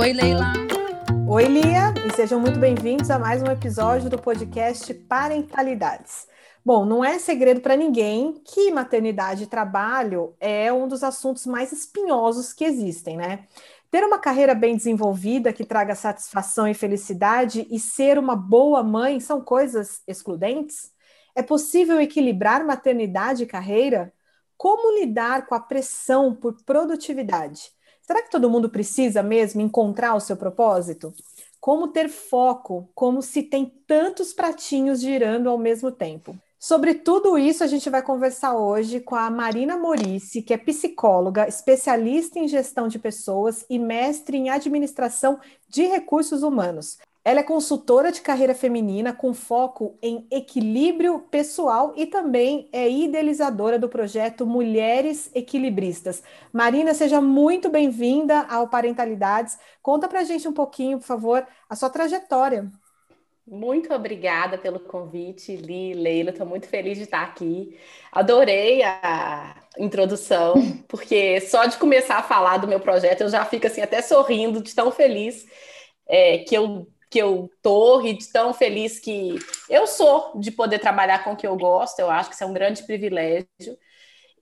Oi, Leila. Oi, Lia, e sejam muito bem-vindos a mais um episódio do podcast Parentalidades. Bom, não é segredo para ninguém que maternidade e trabalho é um dos assuntos mais espinhosos que existem, né? Ter uma carreira bem desenvolvida que traga satisfação e felicidade e ser uma boa mãe são coisas excludentes? É possível equilibrar maternidade e carreira? Como lidar com a pressão por produtividade? Será que todo mundo precisa mesmo encontrar o seu propósito? Como ter foco, como se tem tantos pratinhos girando ao mesmo tempo? Sobre tudo isso, a gente vai conversar hoje com a Marina Morici, que é psicóloga, especialista em gestão de pessoas e mestre em administração de recursos humanos. Ela é consultora de carreira feminina com foco em equilíbrio pessoal e também é idealizadora do projeto Mulheres Equilibristas. Marina, seja muito bem-vinda ao Parentalidades. Conta pra gente um pouquinho, por favor, a sua trajetória. Muito obrigada pelo convite, Li, Leila. Estou muito feliz de estar aqui. Adorei a introdução, porque só de começar a falar do meu projeto eu já fico assim até sorrindo de tão feliz é, que eu que eu tô e tão feliz que eu sou de poder trabalhar com o que eu gosto. Eu acho que isso é um grande privilégio.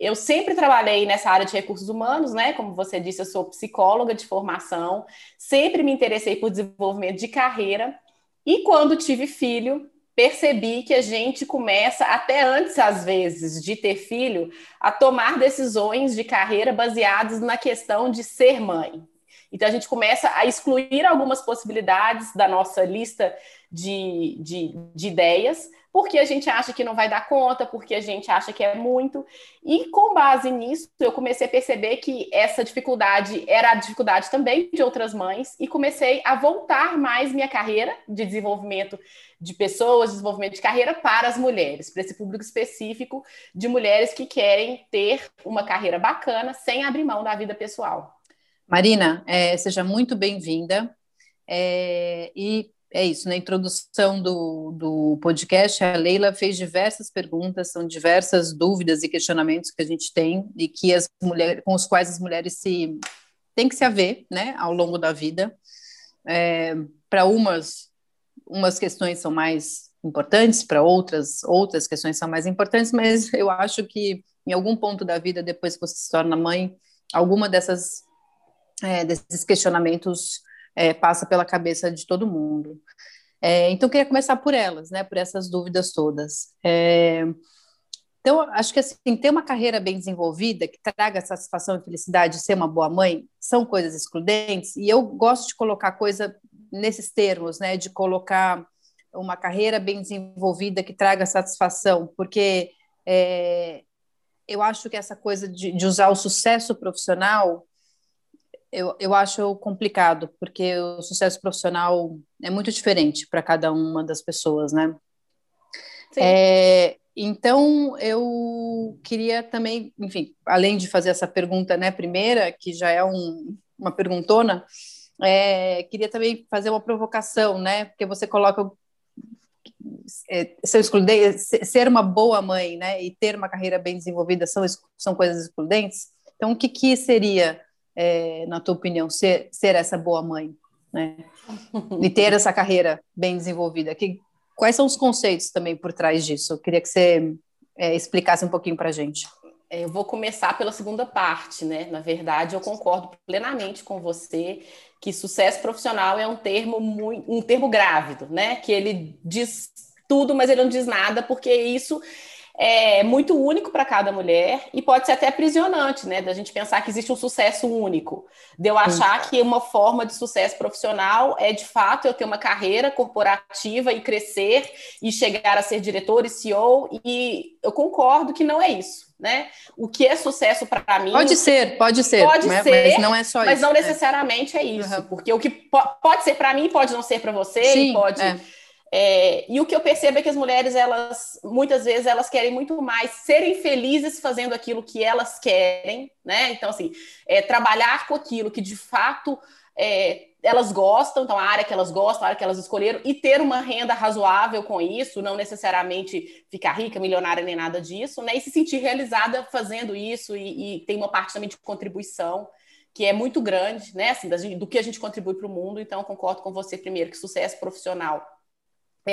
Eu sempre trabalhei nessa área de recursos humanos, né? Como você disse, eu sou psicóloga de formação, sempre me interessei por desenvolvimento de carreira. E quando tive filho, percebi que a gente começa, até antes, às vezes, de ter filho, a tomar decisões de carreira baseadas na questão de ser mãe. Então a gente começa a excluir algumas possibilidades da nossa lista de, de, de, ideias, porque a gente acha que não vai dar conta, porque a gente acha que é muito. E com base nisso, eu comecei a perceber que essa dificuldade era a dificuldade também de outras mães, e comecei a voltar mais minha carreira de desenvolvimento de pessoas, desenvolvimento de carreira para as mulheres, para esse público específico de mulheres que querem ter uma carreira bacana sem abrir mão da vida pessoal. Marina, é, seja muito bem-vinda. É, e é isso, na introdução do, do podcast, a Leila fez diversas perguntas, são diversas dúvidas e questionamentos que a gente tem e que as mulheres, com os quais as mulheres se têm que se haver, né, ao longo da vida. É, para umas, umas questões são mais importantes, para outras, outras questões são mais importantes, mas eu acho que em algum ponto da vida, depois que você se torna mãe, alguma dessas é, desses questionamentos é, passa pela cabeça de todo mundo. É, então, eu queria começar por elas, né, por essas dúvidas todas. É, então, acho que assim, ter uma carreira bem desenvolvida, que traga satisfação e felicidade, ser uma boa mãe, são coisas excludentes, e eu gosto de colocar coisa nesses termos, né, de colocar uma carreira bem desenvolvida que traga satisfação, porque é, eu acho que essa coisa de, de usar o sucesso profissional eu, eu acho complicado, porque o sucesso profissional é muito diferente para cada uma das pessoas, né? É, então, eu queria também, enfim, além de fazer essa pergunta, né, primeira, que já é um, uma perguntona, é, queria também fazer uma provocação, né, porque você coloca é, ser, excludente, ser uma boa mãe, né, e ter uma carreira bem desenvolvida são, são coisas excludentes. Então, o que, que seria é, na tua opinião, ser, ser essa boa mãe, né? E ter essa carreira bem desenvolvida? Que, quais são os conceitos também por trás disso? Eu queria que você é, explicasse um pouquinho para a gente. É, eu vou começar pela segunda parte, né? Na verdade, eu concordo plenamente com você que sucesso profissional é um termo muito, um termo grávido, né? Que ele diz tudo, mas ele não diz nada, porque isso é muito único para cada mulher e pode ser até aprisionante, né? Da gente pensar que existe um sucesso único. De eu achar que uma forma de sucesso profissional é, de fato, eu ter uma carreira corporativa e crescer e chegar a ser diretor e CEO, e eu concordo que não é isso. Né? O que é sucesso para mim? Pode ser, pode ser, pode né? ser, mas não é só mas isso. Mas não né? necessariamente é, é isso, uhum. porque o que po pode ser para mim pode não ser para você, Sim, pode. É É, e o que eu percebo é que as mulheres, elas, muitas vezes, elas querem muito mais serem felizes fazendo aquilo que elas querem, né? Então, assim, é, trabalhar com aquilo que de fato é, elas gostam, então a área que elas gostam, a área que elas escolheram, e ter uma renda razoável com isso, não necessariamente ficar rica, milionária, nem nada disso, né? E se sentir realizada fazendo isso, e, e tem uma parte também de contribuição que é muito grande, né? Assim, do que a gente contribui para o mundo. Então, concordo com você primeiro que sucesso profissional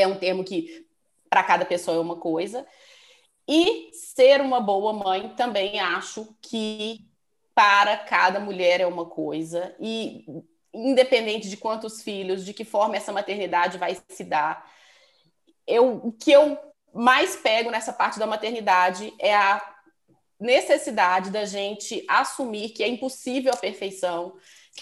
é um termo que para cada pessoa é uma coisa. E ser uma boa mãe também acho que para cada mulher é uma coisa. E independente de quantos filhos, de que forma essa maternidade vai se dar, eu, o que eu mais pego nessa parte da maternidade é a necessidade da gente assumir que é impossível a perfeição,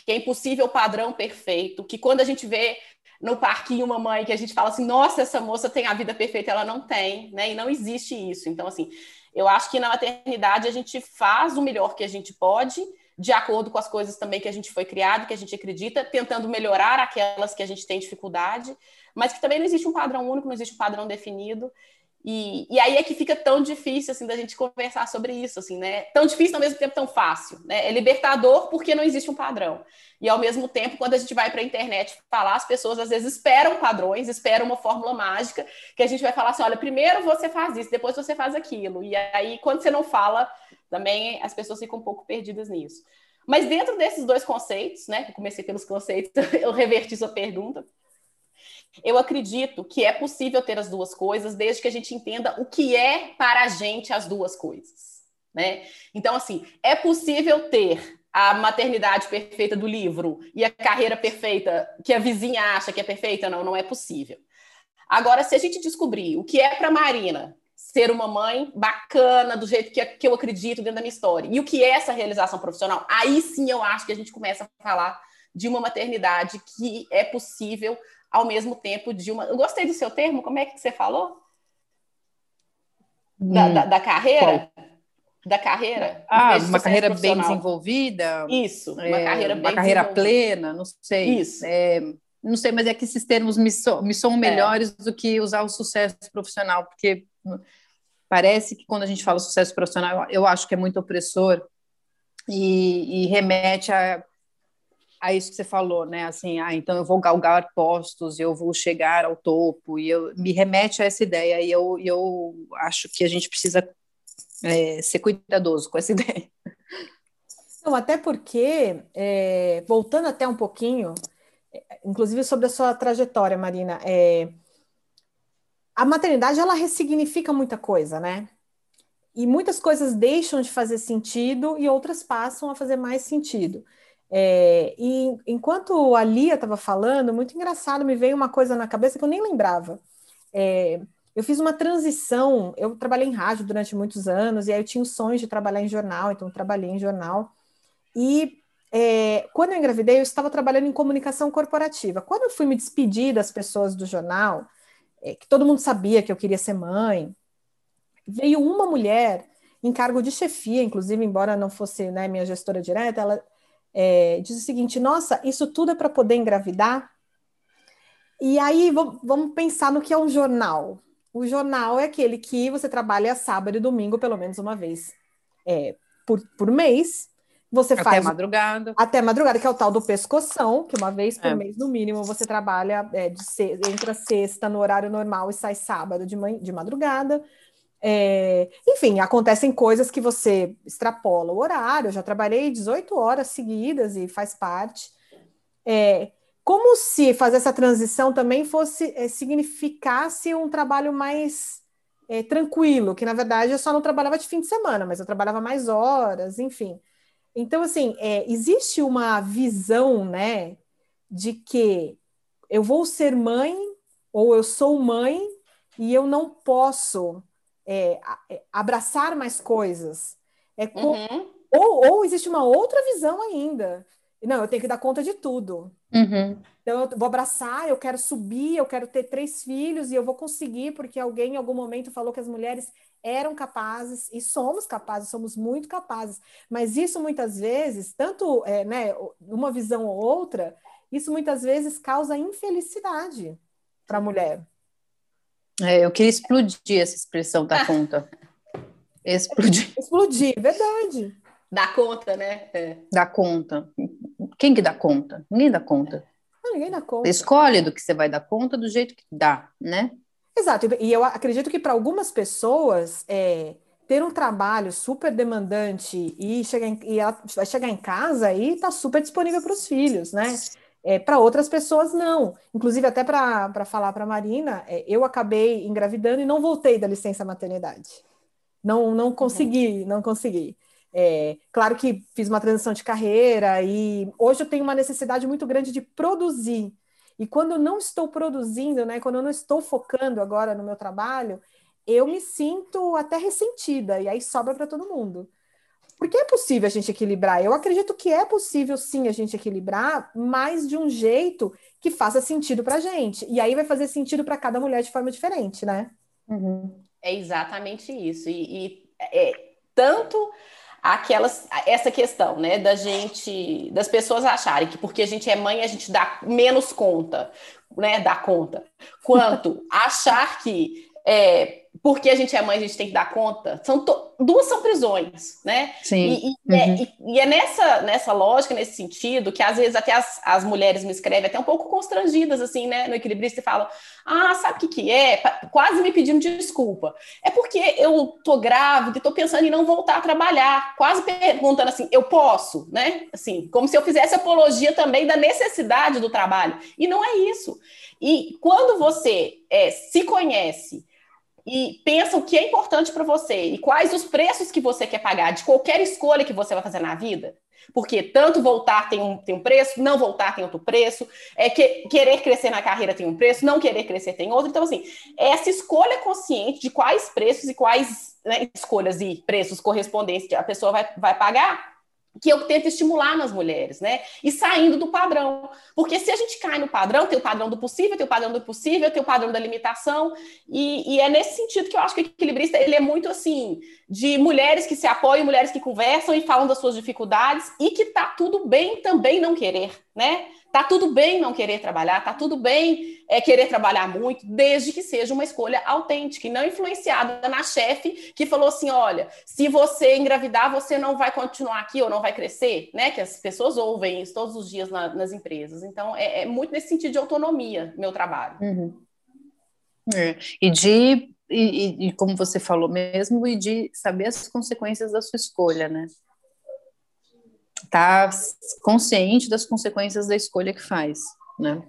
que é impossível o padrão perfeito, que quando a gente vê no parquinho uma mãe que a gente fala assim, nossa, essa moça tem a vida perfeita, ela não tem, né? E não existe isso. Então, assim, eu acho que na maternidade a gente faz o melhor que a gente pode, de acordo com as coisas também que a gente foi criado, que a gente acredita, tentando melhorar aquelas que a gente tem dificuldade, mas que também não existe um padrão único, não existe um padrão definido. E, e aí é que fica tão difícil, assim, da gente conversar sobre isso, assim, né? Tão difícil, ao mesmo tempo tão fácil, né? É libertador porque não existe um padrão. E, ao mesmo tempo, quando a gente vai para a internet falar, as pessoas, às vezes, esperam padrões, esperam uma fórmula mágica, que a gente vai falar assim, olha, primeiro você faz isso, depois você faz aquilo. E aí, quando você não fala, também as pessoas ficam um pouco perdidas nisso. Mas dentro desses dois conceitos, né? Eu comecei pelos conceitos, eu reverti sua pergunta eu acredito que é possível ter as duas coisas, desde que a gente entenda o que é para a gente as duas coisas. Né? Então, assim, é possível ter a maternidade perfeita do livro e a carreira perfeita que a vizinha acha que é perfeita? Não, não é possível. Agora, se a gente descobrir o que é para Marina ser uma mãe bacana, do jeito que, que eu acredito dentro da minha história, e o que é essa realização profissional, aí sim eu acho que a gente começa a falar de uma maternidade que é possível ao mesmo tempo de uma. Eu gostei do seu termo, como é que você falou? Da, hum, da, da carreira? Qual? Da carreira? Ah, uma carreira bem desenvolvida. Isso, uma é, carreira bem Uma carreira plena, não sei. Isso. É, não sei, mas é que esses termos me, so, me são é. melhores é. do que usar o sucesso profissional, porque parece que quando a gente fala sucesso profissional, eu acho que é muito opressor e, e remete a a isso que você falou, né? Assim, ah, então eu vou galgar postos, eu vou chegar ao topo, e eu me remete a essa ideia, e eu, eu acho que a gente precisa é, ser cuidadoso com essa ideia. Não, até porque, é, voltando até um pouquinho, inclusive sobre a sua trajetória, Marina, é, a maternidade ela ressignifica muita coisa, né? E muitas coisas deixam de fazer sentido e outras passam a fazer mais sentido. É, e enquanto a Lia estava falando, muito engraçado, me veio uma coisa na cabeça que eu nem lembrava. É, eu fiz uma transição, eu trabalhei em rádio durante muitos anos, e aí eu tinha o sonho de trabalhar em jornal, então trabalhei em jornal. E é, quando eu engravidei, eu estava trabalhando em comunicação corporativa. Quando eu fui me despedir das pessoas do jornal, é, que todo mundo sabia que eu queria ser mãe, veio uma mulher em cargo de chefia, inclusive, embora não fosse né, minha gestora direta, ela é, diz o seguinte: nossa, isso tudo é para poder engravidar? E aí vamos pensar no que é um jornal. O jornal é aquele que você trabalha sábado e domingo, pelo menos uma vez é, por, por mês. Você até faz. madrugada. Até madrugada, que é o tal do pescoção, que uma vez por é. mês, no mínimo, você trabalha é, de se, entra sexta no horário normal e sai sábado de, de madrugada. É, enfim, acontecem coisas que você extrapola o horário. Eu já trabalhei 18 horas seguidas e faz parte. É, como se fazer essa transição também fosse é, significasse um trabalho mais é, tranquilo, que na verdade eu só não trabalhava de fim de semana, mas eu trabalhava mais horas, enfim. Então, assim, é, existe uma visão, né, de que eu vou ser mãe ou eu sou mãe e eu não posso é, é, abraçar mais coisas. É com... uhum. ou, ou existe uma outra visão ainda. Não, eu tenho que dar conta de tudo. Uhum. Então, eu vou abraçar, eu quero subir, eu quero ter três filhos e eu vou conseguir, porque alguém em algum momento falou que as mulheres eram capazes, e somos capazes, somos muito capazes. Mas isso muitas vezes, tanto é, né, uma visão ou outra, isso muitas vezes causa infelicidade para a mulher. É, eu queria explodir essa expressão da conta. Explodir. Explodir, verdade. Dá conta, né? É. Dá conta. Quem que dá conta? Ninguém dá conta. Não, ninguém dá conta. Escolhe do que você vai dar conta do jeito que dá, né? Exato. E eu acredito que para algumas pessoas é, ter um trabalho super demandante e, chegar em, e ela vai chegar em casa e está super disponível para os filhos, né? É, para outras pessoas, não. Inclusive, até para falar para a Marina, é, eu acabei engravidando e não voltei da licença maternidade. Não, não consegui, não consegui. É, claro que fiz uma transição de carreira e hoje eu tenho uma necessidade muito grande de produzir. E quando eu não estou produzindo, né, quando eu não estou focando agora no meu trabalho, eu me sinto até ressentida e aí sobra para todo mundo. Porque é possível a gente equilibrar. Eu acredito que é possível sim a gente equilibrar, mas de um jeito que faça sentido para a gente. E aí vai fazer sentido para cada mulher de forma diferente, né? Uhum. É exatamente isso. E, e é, tanto aquelas essa questão, né, da gente, das pessoas acharem que porque a gente é mãe a gente dá menos conta, né, dá conta, quanto achar que é, porque a gente é mãe, a gente tem que dar conta. São duas são prisões, né? Sim. E, e, é, uhum. é, e, é nessa, nessa lógica, nesse sentido, que às vezes até as, as mulheres me escrevem até um pouco constrangidas, assim, né? No equilibrista e falam: Ah, sabe o que, que é? Quase me pedindo desculpa. É porque eu tô grávida e tô pensando em não voltar a trabalhar, quase perguntando assim: eu posso, né? Assim, como se eu fizesse apologia também da necessidade do trabalho. E não é isso. E quando você é, se conhece e pensa o que é importante para você e quais os preços que você quer pagar de qualquer escolha que você vai fazer na vida. Porque tanto voltar tem um, tem um preço, não voltar tem outro preço, é que, querer crescer na carreira tem um preço, não querer crescer tem outro. Então, assim, essa escolha consciente de quais preços e quais né, escolhas e preços correspondentes que a pessoa vai, vai pagar que eu tento estimular nas mulheres, né? E saindo do padrão. Porque se a gente cai no padrão, tem o padrão do possível, tem o padrão do impossível, tem o padrão da limitação, e, e, é nesse sentido que eu acho que o equilibrista ele é muito assim, de mulheres que se apoiam, mulheres que conversam e falam das suas dificuldades, e que tá tudo bem também não querer, né? Tá tudo bem não querer trabalhar, tá tudo bem é, querer trabalhar muito, desde que seja uma escolha autêntica e não influenciada na chefe que falou assim: olha, se você engravidar, você não vai continuar aqui ou não vai crescer, né? Que as pessoas ouvem isso todos os dias na, nas empresas. Então, é, é, muito nesse sentido de autonomia, meu trabalho. Uhum. É. E de e, e, como você falou mesmo, e de saber as consequências da sua escolha, né? Tá consciente das consequências da escolha que faz, né?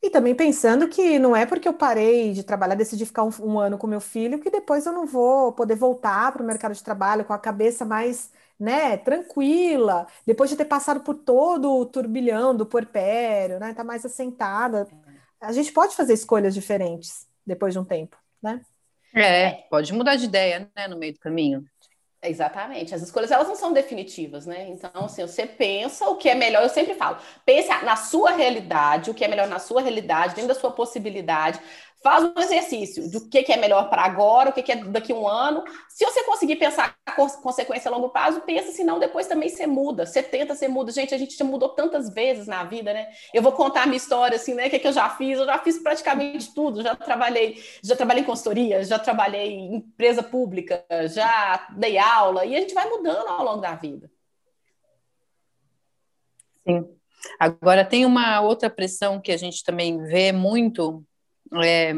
E também pensando que não é porque eu parei de trabalhar, decidi ficar um, um ano com meu filho, que depois eu não vou poder voltar para o mercado de trabalho com a cabeça mais, né, tranquila, depois de ter passado por todo o turbilhão do puerpério, né, tá mais assentada. A gente pode fazer escolhas diferentes depois de um tempo, né? É, pode mudar de ideia, né, no meio do caminho. Exatamente. As escolhas elas não são definitivas, né? Então, assim, você pensa o que é melhor, eu sempre falo, pense na sua realidade, o que é melhor na sua realidade, dentro da sua possibilidade, Faz um exercício do que, que é melhor para agora, o que, que é daqui a um ano. Se você conseguir pensar a consequência a longo prazo, pensa, senão depois também você muda. Você tenta, você muda. Gente, a gente já mudou tantas vezes na vida, né? Eu vou contar a minha história, assim, né? O que, que eu já fiz? Eu já fiz praticamente tudo. Já trabalhei, já trabalhei em consultoria, já trabalhei em empresa pública, já dei aula, e a gente vai mudando ao longo da vida. Sim. Agora, tem uma outra pressão que a gente também vê muito é,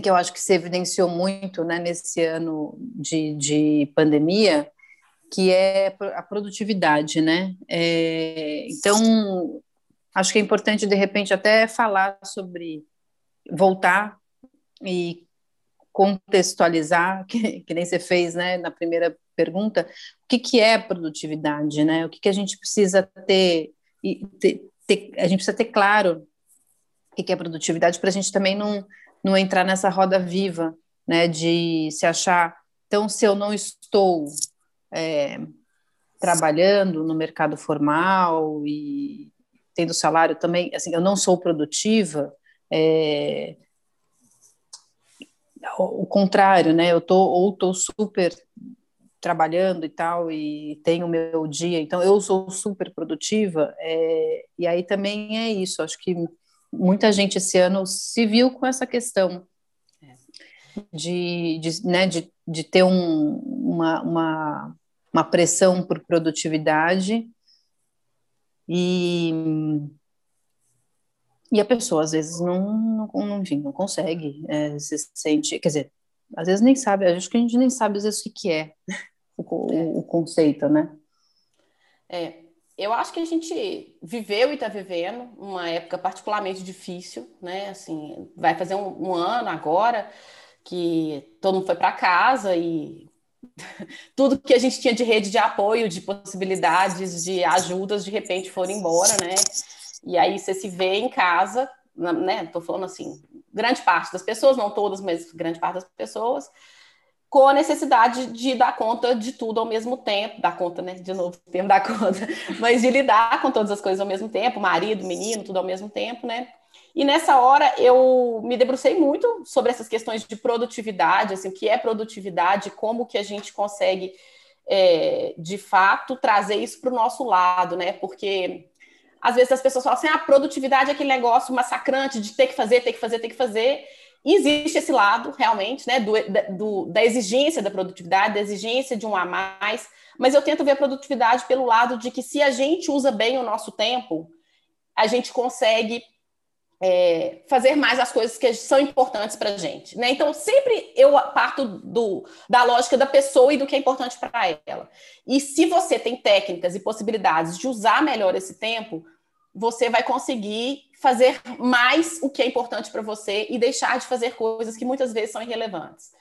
que eu acho que se evidenciou muito né, nesse ano de, de pandemia, que é a produtividade, né? É, então, acho que é importante, de repente, até falar sobre voltar e contextualizar, que, que nem você fez né, na primeira pergunta, o que, que é produtividade, né? O que, que a gente precisa ter, ter, ter a gente precisa ter claro o que é produtividade, para a gente também não, não entrar nessa roda viva, né, de se achar, então, se eu não estou é, trabalhando no mercado formal e tendo salário também, assim, eu não sou produtiva, é, o contrário, né, eu tô, ou estou super trabalhando e tal, e tenho o meu dia, então eu sou super produtiva, é, e aí também é isso, acho que muita gente esse ano se viu com essa questão. de, de, né, de, de ter um, uma, uma, uma pressão por produtividade e, e a pessoa às vezes não, não, enfim, não consegue, é, se sente, quer dizer, às vezes nem sabe, acho que a gente nem sabe às vezes o que, que é o, o, o conceito, né? É, eu acho que a gente viveu e está vivendo uma época particularmente difícil, né? Assim, vai fazer um, um ano agora que todo mundo foi para casa e tudo que a gente tinha de rede de apoio, de possibilidades, de ajudas, de repente foram embora, né? E aí você se vê em casa, né? Tô falando assim, grande parte das pessoas, não todas, mas grande parte das pessoas, com a necessidade de dar conta de tudo ao mesmo tempo, dar conta, né? De novo, o termo dar conta, mas de lidar com todas as coisas ao mesmo tempo, marido, menino, tudo ao mesmo tempo, né? E nessa hora eu me debrucei muito sobre essas questões de produtividade, assim, o que é produtividade, como que a gente consegue, é, de fato, trazer isso para o nosso lado, né? Porque às vezes as pessoas falam assim, ah, produtividade é aquele negócio massacrante de ter que fazer, ter que fazer, ter que fazer existe esse lado, realmente, né, do, do, da exigência da produtividade, da exigência de um a mais, mas eu tento ver a produtividade pelo lado de que se a gente usa bem o nosso tempo, a gente consegue é, fazer mais as coisas que são importantes para a gente. Né? Então, sempre eu parto do, da lógica da pessoa e do que é importante para ela. E se você tem técnicas e possibilidades de usar melhor esse tempo, você vai conseguir fazer mais o que é importante para você e deixar de fazer coisas que muitas vezes são irrelevantes.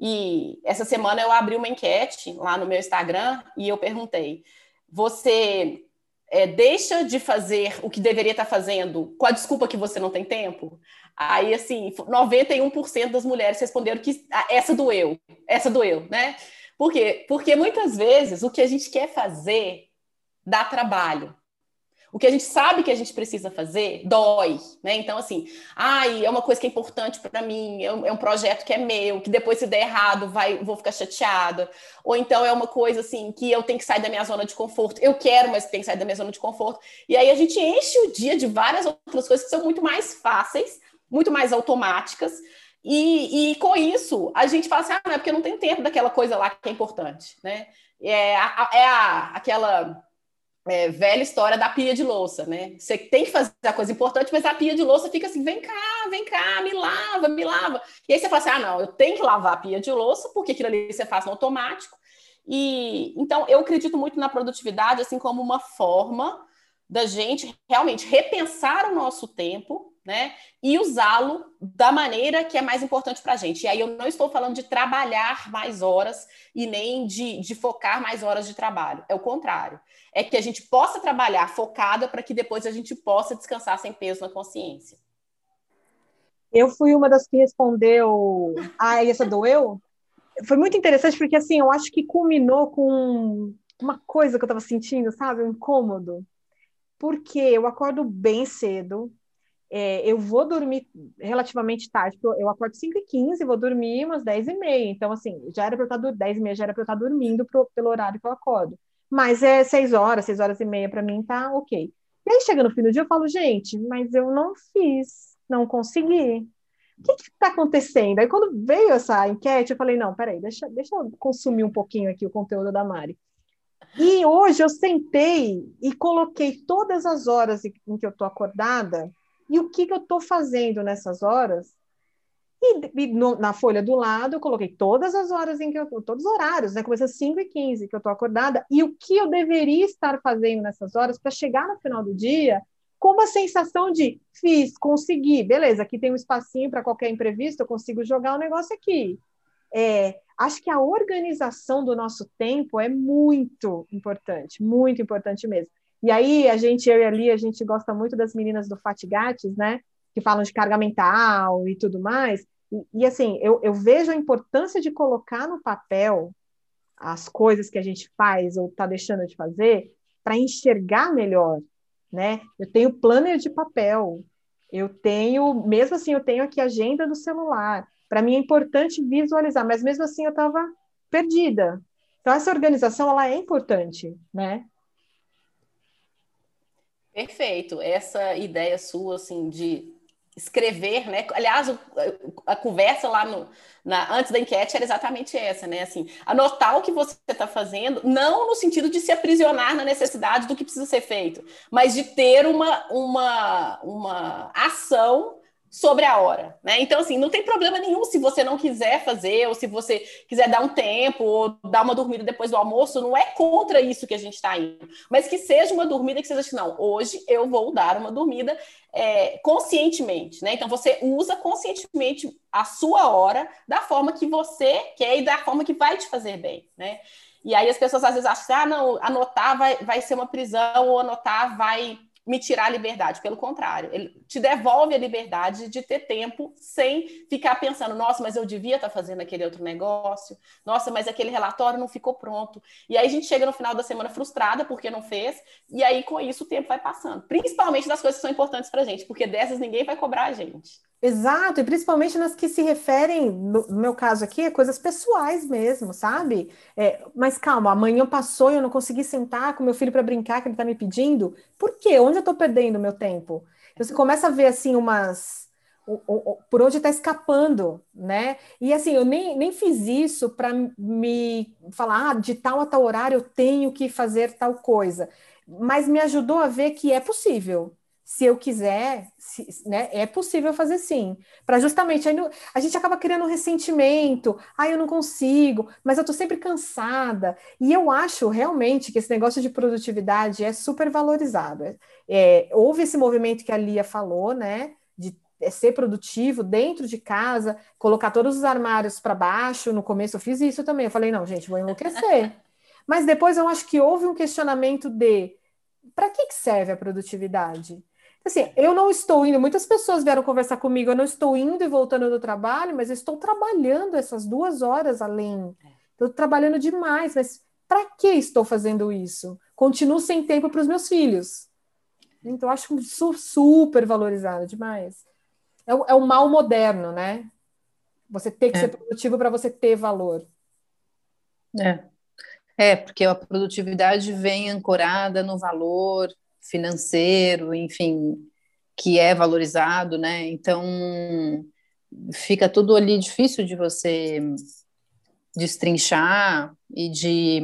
E essa semana eu abri uma enquete lá no meu Instagram e eu perguntei: você é, deixa de fazer o que deveria estar fazendo com a desculpa que você não tem tempo? Aí, assim, 91% das mulheres responderam que ah, essa doeu, essa doeu, né? Por quê? Porque muitas vezes o que a gente quer fazer dá trabalho. O que a gente sabe que a gente precisa fazer dói, né? Então, assim, ai, é uma coisa que é importante para mim, é um, é um, projeto que é meu, que depois se der errado, vai, vou ficar chateada. Ou então é uma coisa assim que eu tenho que sair da minha zona de conforto. Eu quero, mas tenho que sair da minha zona de conforto. E aí a gente enche o dia de várias outras coisas que são muito mais fáceis, muito mais automáticas. E, e com isso, a gente fala assim, ah, não é porque não tem tempo daquela coisa lá que é importante, né? É, a, é a, aquela é, velha história da pia de louça, né? Você tem que fazer a coisa importante, mas a pia de louça fica assim: vem cá, vem cá, me lava, me lava. E aí você fala assim: ah, não, eu tenho que lavar a pia de louça, porque aquilo ali você faz no automático. E então eu acredito muito na produtividade, assim como uma forma da gente realmente repensar o nosso tempo né? E usá-lo da maneira que é mais importante para a gente. E aí eu não estou falando de trabalhar mais horas e nem de, de focar mais horas de trabalho. É o contrário. É que a gente possa trabalhar focada para que depois a gente possa descansar sem peso na consciência. Eu fui uma das que respondeu. Ah, essa doeu? Foi muito interessante porque assim, eu acho que culminou com uma coisa que eu estava sentindo, sabe, um incômodo. Porque eu acordo bem cedo, é, eu vou dormir relativamente tarde, porque eu acordo 5 e 15 vou dormir umas 10 e meia. Então, assim, já era para eu estar 10 e meia, já era para eu estar dormindo pro, pelo horário que eu acordo. Mas é 6 horas, 6 horas e meia para mim tá ok. E aí chega no fim do dia, eu falo, gente, mas eu não fiz, não consegui. O que está acontecendo? Aí quando veio essa enquete, eu falei, não, peraí, deixa, deixa eu consumir um pouquinho aqui o conteúdo da Mari. E hoje eu sentei e coloquei todas as horas em que eu estou acordada e o que, que eu estou fazendo nessas horas? E, e no, na folha do lado eu coloquei todas as horas em que eu todos os horários, né? Começa às 5 e 15 que eu estou acordada, e o que eu deveria estar fazendo nessas horas para chegar no final do dia com uma sensação de fiz, consegui, beleza, aqui tem um espacinho para qualquer imprevisto, eu consigo jogar o um negócio aqui. É, acho que a organização do nosso tempo é muito importante, muito importante mesmo. E aí, a gente, eu e ali, a gente gosta muito das meninas do Fatigates, né? Que falam de carga mental e tudo mais. E, e assim, eu, eu vejo a importância de colocar no papel as coisas que a gente faz ou está deixando de fazer para enxergar melhor, né? Eu tenho planner de papel, eu tenho, mesmo assim, eu tenho aqui agenda do celular. Para mim é importante visualizar, mas mesmo assim eu estava perdida. Então essa organização ela é importante, né? Perfeito. Essa ideia sua, assim, de escrever, né? Aliás, a conversa lá no, na, antes da enquete era exatamente essa, né? Assim, anotar o que você está fazendo, não no sentido de se aprisionar na necessidade do que precisa ser feito, mas de ter uma, uma, uma ação sobre a hora, né? Então, assim, não tem problema nenhum se você não quiser fazer, ou se você quiser dar um tempo, ou dar uma dormida depois do almoço, não é contra isso que a gente está indo, mas que seja uma dormida que seja assim, não, hoje eu vou dar uma dormida é, conscientemente, né? Então, você usa conscientemente a sua hora da forma que você quer e da forma que vai te fazer bem, né? E aí as pessoas às vezes acham assim, ah, não, anotar vai, vai ser uma prisão, ou anotar vai me tirar a liberdade. Pelo contrário, ele te devolve a liberdade de ter tempo sem ficar pensando, nossa, mas eu devia estar fazendo aquele outro negócio, nossa, mas aquele relatório não ficou pronto. E aí a gente chega no final da semana frustrada porque não fez, e aí com isso o tempo vai passando. Principalmente das coisas que são importantes para gente, porque dessas ninguém vai cobrar a gente. Exato, e principalmente nas que se referem, no, meu caso aqui, a coisas pessoais mesmo, sabe? É, mas calma, amanhã passou e eu não consegui sentar com meu filho para brincar, que ele está me pedindo. Por quê? Onde eu estou perdendo meu tempo? Então, você começa a ver assim umas. O, o, por onde está escapando, né? E assim, eu nem, nem fiz isso para me falar, ah, de tal a tal horário eu tenho que fazer tal coisa, mas me ajudou a ver que é possível, se eu quiser, se, né, é possível fazer sim. Para justamente aí a gente acaba criando um ressentimento, ah, eu não consigo, mas eu estou sempre cansada. E eu acho realmente que esse negócio de produtividade é super valorizado. É, houve esse movimento que a Lia falou, né? De é, ser produtivo dentro de casa, colocar todos os armários para baixo. No começo eu fiz isso também. Eu falei, não, gente, vou enlouquecer. mas depois eu acho que houve um questionamento de para que, que serve a produtividade? Assim, eu não estou indo, muitas pessoas vieram conversar comigo, eu não estou indo e voltando do trabalho, mas eu estou trabalhando essas duas horas além. Estou trabalhando demais, mas para que estou fazendo isso? Continuo sem tempo para os meus filhos. Então, eu acho super valorizado demais. É o, é o mal moderno, né? Você ter que é. ser produtivo para você ter valor. É. É, porque a produtividade vem ancorada no valor, financeiro, enfim, que é valorizado, né? Então fica tudo ali difícil de você destrinchar e de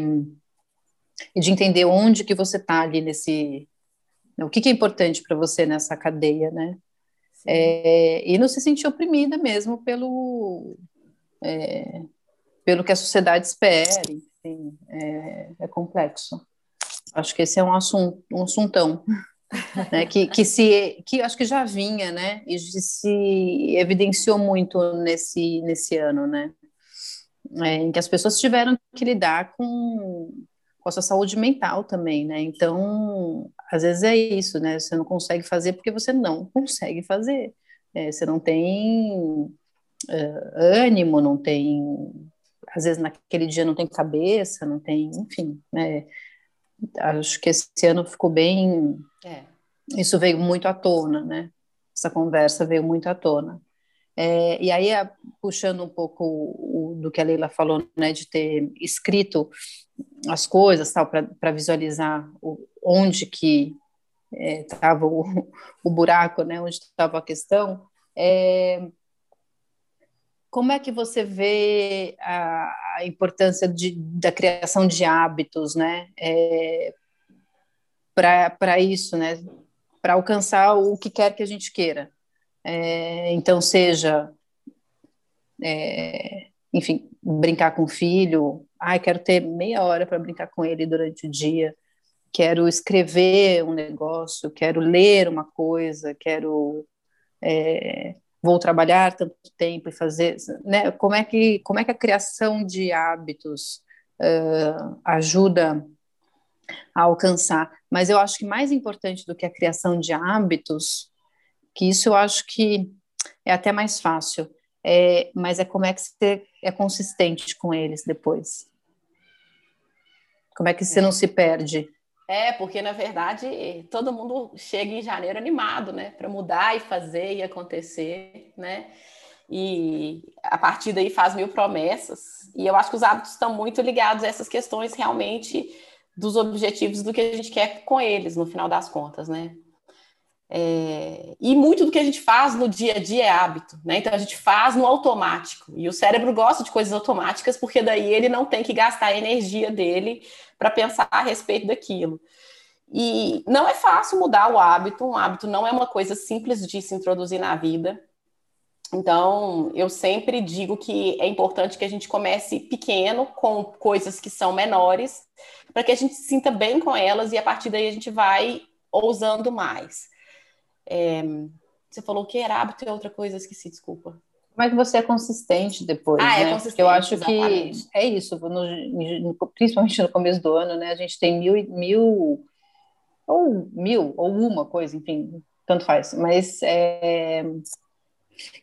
e de entender onde que você está ali nesse o que, que é importante para você nessa cadeia, né? É, e não se sentir oprimida mesmo pelo é, pelo que a sociedade espera, enfim, é, é complexo. Acho que esse é um assunto, um assuntão, né? que, que se, que acho que já vinha, né? E se evidenciou muito nesse nesse ano, né? É, em que as pessoas tiveram que lidar com, com a sua saúde mental também, né? Então, às vezes é isso, né? Você não consegue fazer porque você não consegue fazer. É, você não tem uh, ânimo, não tem às vezes naquele dia não tem cabeça, não tem, enfim, né? Acho que esse ano ficou bem. É. Isso veio muito à tona, né? Essa conversa veio muito à tona. É, e aí, puxando um pouco o, do que a Leila falou, né, de ter escrito as coisas, tal, para visualizar o, onde que estava é, o, o buraco, né, onde estava a questão. É, como é que você vê a, importância de, da criação de hábitos, né, é, para isso, né, para alcançar o que quer que a gente queira? É, então, seja, é, enfim, brincar com o filho, ai, quero ter meia hora para brincar com ele durante o dia, quero escrever um negócio, quero ler uma coisa, quero é, vou trabalhar tanto tempo e fazer, né? Como é que como é que a criação de hábitos uh, ajuda a alcançar? Mas eu acho que mais importante do que a criação de hábitos, que isso eu acho que é até mais fácil, é, mas é como é que você é consistente com eles depois. Como é que você não se perde? É, porque na verdade todo mundo chega em janeiro animado, né, para mudar e fazer e acontecer, né? E a partir daí faz mil promessas. E eu acho que os hábitos estão muito ligados a essas questões realmente dos objetivos do que a gente quer com eles, no final das contas, né? É, e muito do que a gente faz no dia a dia é hábito, né? Então a gente faz no automático. E o cérebro gosta de coisas automáticas, porque daí ele não tem que gastar a energia dele para pensar a respeito daquilo. E não é fácil mudar o hábito, um hábito não é uma coisa simples de se introduzir na vida. Então, eu sempre digo que é importante que a gente comece pequeno, com coisas que são menores, para que a gente se sinta bem com elas e a partir daí a gente vai ousando mais. É, você falou que era hábito e outra coisa, esqueci, desculpa. Como é que você é consistente depois? Ah, é né? é consistente. eu acho exatamente. que é isso, no, principalmente no começo do ano, né? A gente tem mil, mil ou mil, ou uma coisa, enfim, tanto faz, mas é,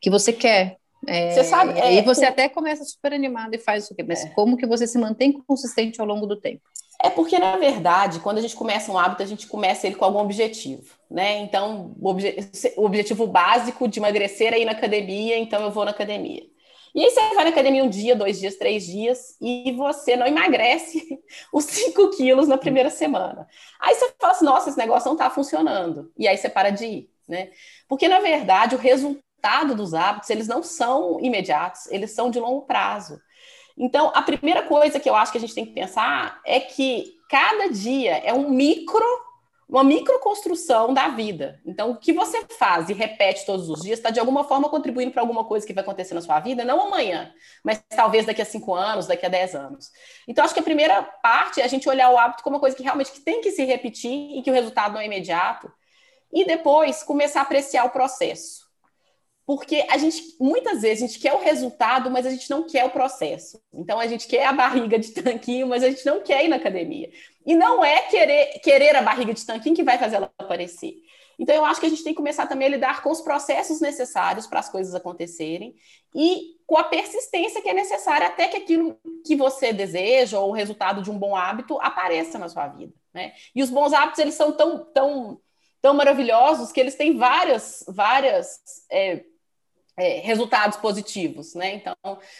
que você quer. É, você sabe, é, e você até começa super animado e faz o quê? Mas é. como que você se mantém consistente ao longo do tempo? É porque, na verdade, quando a gente começa um hábito, a gente começa ele com algum objetivo, né? Então, o, obje o objetivo básico de emagrecer é ir na academia, então eu vou na academia. E aí você vai na academia um dia, dois dias, três dias, e você não emagrece os cinco quilos na primeira semana. Aí você fala assim, nossa, esse negócio não está funcionando. E aí você para de ir, né? Porque, na verdade, o resultado dos hábitos, eles não são imediatos, eles são de longo prazo. Então, a primeira coisa que eu acho que a gente tem que pensar é que cada dia é um micro uma microconstrução da vida. Então, o que você faz e repete todos os dias está de alguma forma contribuindo para alguma coisa que vai acontecer na sua vida, não amanhã, mas talvez daqui a cinco anos, daqui a dez anos. Então, acho que a primeira parte é a gente olhar o hábito como uma coisa que realmente tem que se repetir e que o resultado não é imediato, e depois começar a apreciar o processo. Porque a gente, muitas vezes, a gente quer o resultado, mas a gente não quer o processo. Então, a gente quer a barriga de tanquinho, mas a gente não quer ir na academia. E não é querer, querer a barriga de tanquinho que vai fazer ela aparecer. Então, eu acho que a gente tem que começar também a lidar com os processos necessários para as coisas acontecerem e com a persistência que é necessária até que aquilo que você deseja ou o resultado de um bom hábito apareça na sua vida. Né? E os bons hábitos, eles são tão, tão, tão maravilhosos que eles têm várias, várias é, é, resultados positivos, né? Então,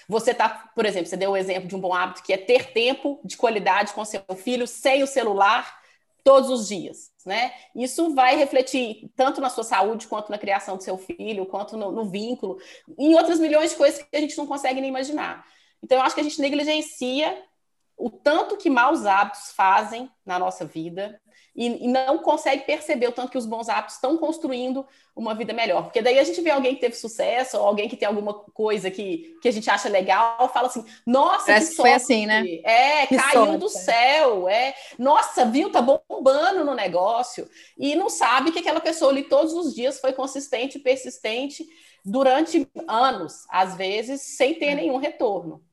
você tá, por exemplo, você deu o exemplo de um bom hábito que é ter tempo de qualidade com seu filho sem o celular todos os dias, né? Isso vai refletir tanto na sua saúde quanto na criação do seu filho, quanto no, no vínculo, em outras milhões de coisas que a gente não consegue nem imaginar. Então, eu acho que a gente negligencia o tanto que maus hábitos fazem na nossa vida e, e, não consegue perceber o tanto que os bons hábitos estão construindo uma vida melhor. Porque daí a gente vê alguém que teve sucesso, ou alguém que tem alguma coisa que, que a gente acha legal, fala assim, nossa, Parece que foi assim, né? É, que caiu sorte. do céu, é. Nossa, viu, tá bombando no negócio. E não sabe que aquela pessoa ali todos os dias foi consistente, persistente, durante anos, às vezes, sem ter é. nenhum retorno.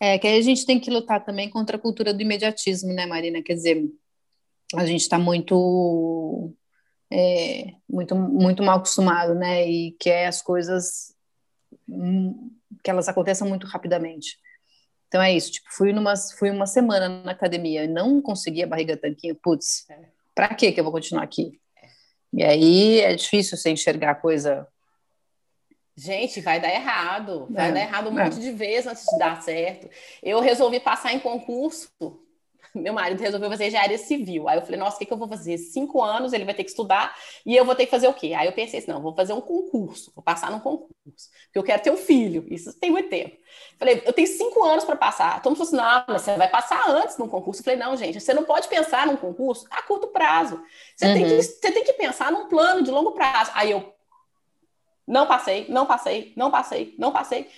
É, que aí a gente tem que lutar também contra a cultura do imediatismo, né, Marina? Quer dizer, a gente está muito, é, muito, muito mal acostumado, né? E quer as coisas hum, que elas aconteçam muito rapidamente. Então é isso, tipo, fui numa, fui uma semana na academia e não consegui a barriga tanquinho, putz, é. para que que eu vou continuar aqui? E aí é difícil você enxergar a coisa. Gente, vai dar errado, vai é, dar errado um é. monte de vezes antes de dar certo. Eu resolvi passar em concurso meu marido resolveu fazer engenharia civil. Aí eu falei, nossa, o que, que eu vou fazer? Cinco anos, ele vai ter que estudar e eu vou ter que fazer o quê? Aí eu pensei assim, não, vou fazer um concurso, vou passar num concurso, porque eu quero ter um filho, isso tem muito tempo. Falei, eu tenho cinco anos para passar. Todo mundo falou assim, não, mas você vai passar antes num concurso. Eu falei, não, gente, você não pode pensar num concurso a curto prazo. Você, uhum. tem, que, você tem que pensar num plano de longo prazo. Aí eu não passei, não passei, não passei, não passei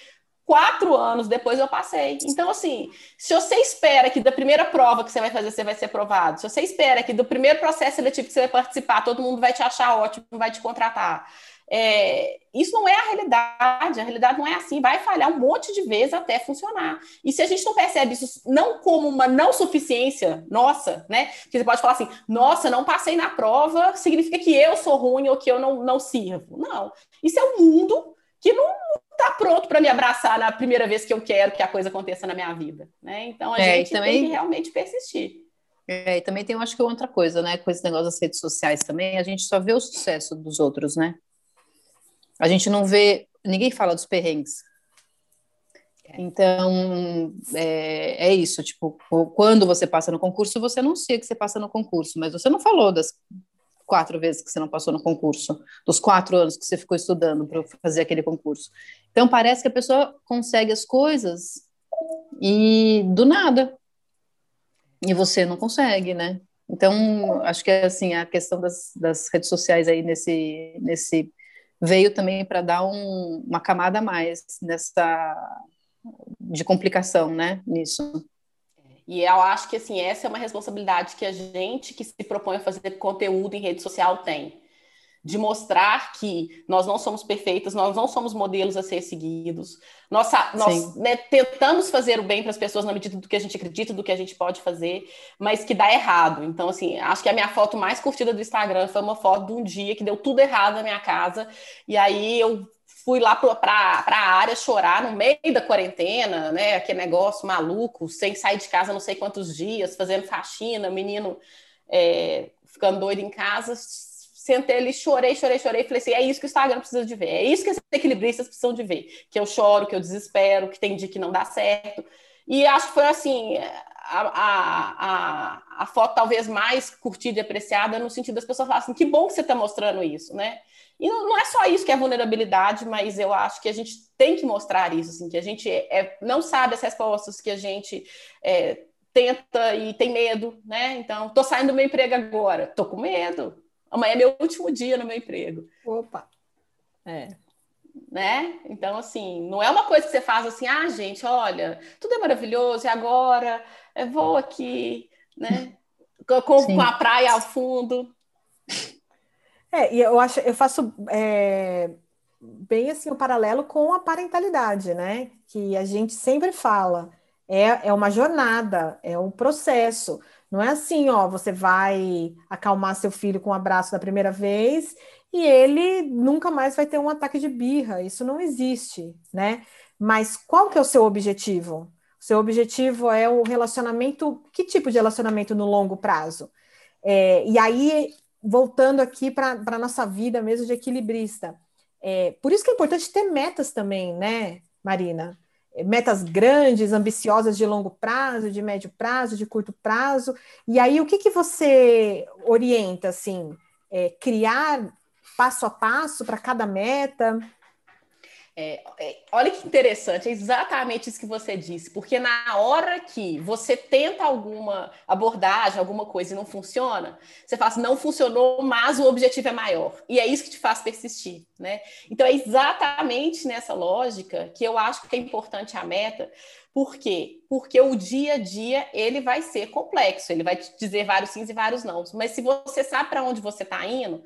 quatro anos depois eu passei. Então, assim, se você espera que da primeira prova que você vai fazer, você vai ser aprovado, se você espera que do primeiro processo seletivo que você vai participar, todo mundo vai te achar ótimo, vai te contratar. É, isso não é a realidade, a realidade não é assim, vai falhar um monte de vezes até funcionar. E se a gente não percebe isso não como uma não suficiência nossa, né? Que você pode falar assim, nossa, não passei na prova, significa que eu sou ruim ou que eu não, não sirvo. Não, isso é um mundo que não está pronto para me abraçar na primeira vez que eu quero que a coisa aconteça na minha vida. Né? Então a é, gente também... tem que realmente persistir. É, e também tem, eu acho que outra coisa, né? Com esse negócio das redes sociais também, a gente só vê o sucesso dos outros, né? A gente não vê, ninguém fala dos perrengues. É. Então, é, é, isso, tipo, quando você passa no concurso, você anuncia que você passa no concurso, mas você não falou das quatro vezes que você não passou no concurso, dos quatro anos que você ficou estudando para fazer aquele concurso. Então parece que a pessoa consegue as coisas e do nada e você não consegue, né? Então acho que é assim a questão das, das redes sociais aí nesse nesse veio também para dar um, uma camada a mais nessa de complicação, né? Nisso. E eu acho que assim, essa é uma responsabilidade que a gente que se propõe a fazer conteúdo em rede social tem. De mostrar que nós não somos perfeitas, nós não somos modelos a ser seguidos. Nós, nós né, tentamos fazer o bem para as pessoas na medida do que a gente acredita, do que a gente pode fazer, mas que dá errado. Então, assim, acho que a minha foto mais curtida do Instagram foi uma foto de um dia que deu tudo errado na minha casa. E aí eu fui lá para a área chorar no meio da quarentena, né? Aquele negócio maluco, sem sair de casa não sei quantos dias, fazendo faxina, menino é, ficando doido em casa. Sentei ali, chorei, chorei, chorei. Falei assim: é isso que o Instagram precisa de ver, é isso que esses equilibristas precisam de ver. Que eu choro, que eu desespero, que tem dia que não dá certo. E acho que foi assim. A, a, a, a foto talvez mais curtida e apreciada no sentido das pessoas falarem assim, que bom que você está mostrando isso, né? E não, é só isso que é vulnerabilidade, mas eu acho que a gente tem que mostrar isso, assim, que a gente é, não sabe as respostas, que a gente é, tenta e tem medo, né? Então, tô saindo do meu emprego agora, tô com medo. Amanhã é meu último dia no meu emprego. Opa! É. Né? Então, assim, não é uma coisa que você faz assim, ah, gente, olha, tudo é maravilhoso, e agora eu vou aqui, né? Com, com a praia ao fundo. É, e eu acho, eu faço é, bem assim o paralelo com a parentalidade, né? Que a gente sempre fala, é, é uma jornada, é um processo. Não é assim, ó, você vai acalmar seu filho com um abraço da primeira vez e ele nunca mais vai ter um ataque de birra. Isso não existe, né? Mas qual que é o seu objetivo? O seu objetivo é o relacionamento, que tipo de relacionamento no longo prazo? É, e aí voltando aqui para a nossa vida mesmo de equilibrista. É, por isso que é importante ter metas também, né, Marina? É, metas grandes, ambiciosas de longo prazo, de médio prazo, de curto prazo. E aí, o que, que você orienta, assim? É, criar passo a passo para cada meta? É, é, olha que interessante, é exatamente isso que você disse, porque na hora que você tenta alguma abordagem, alguma coisa e não funciona, você fala assim, não funcionou, mas o objetivo é maior. E é isso que te faz persistir, né? Então é exatamente nessa lógica que eu acho que é importante a meta, por quê? Porque o dia a dia ele vai ser complexo, ele vai te dizer vários sims e vários não. Mas se você sabe para onde você está indo,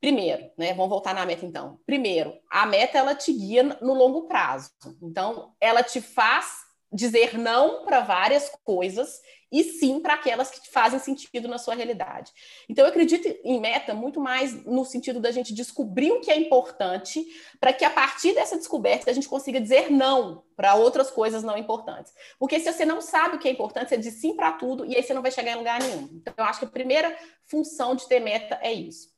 Primeiro, né? Vamos voltar na meta então. Primeiro, a meta ela te guia no longo prazo. Então, ela te faz dizer não para várias coisas e sim para aquelas que fazem sentido na sua realidade. Então, eu acredito em meta muito mais no sentido da gente descobrir o que é importante, para que a partir dessa descoberta a gente consiga dizer não para outras coisas não importantes. Porque se você não sabe o que é importante, você diz sim para tudo e aí você não vai chegar em lugar nenhum. Então, eu acho que a primeira função de ter meta é isso.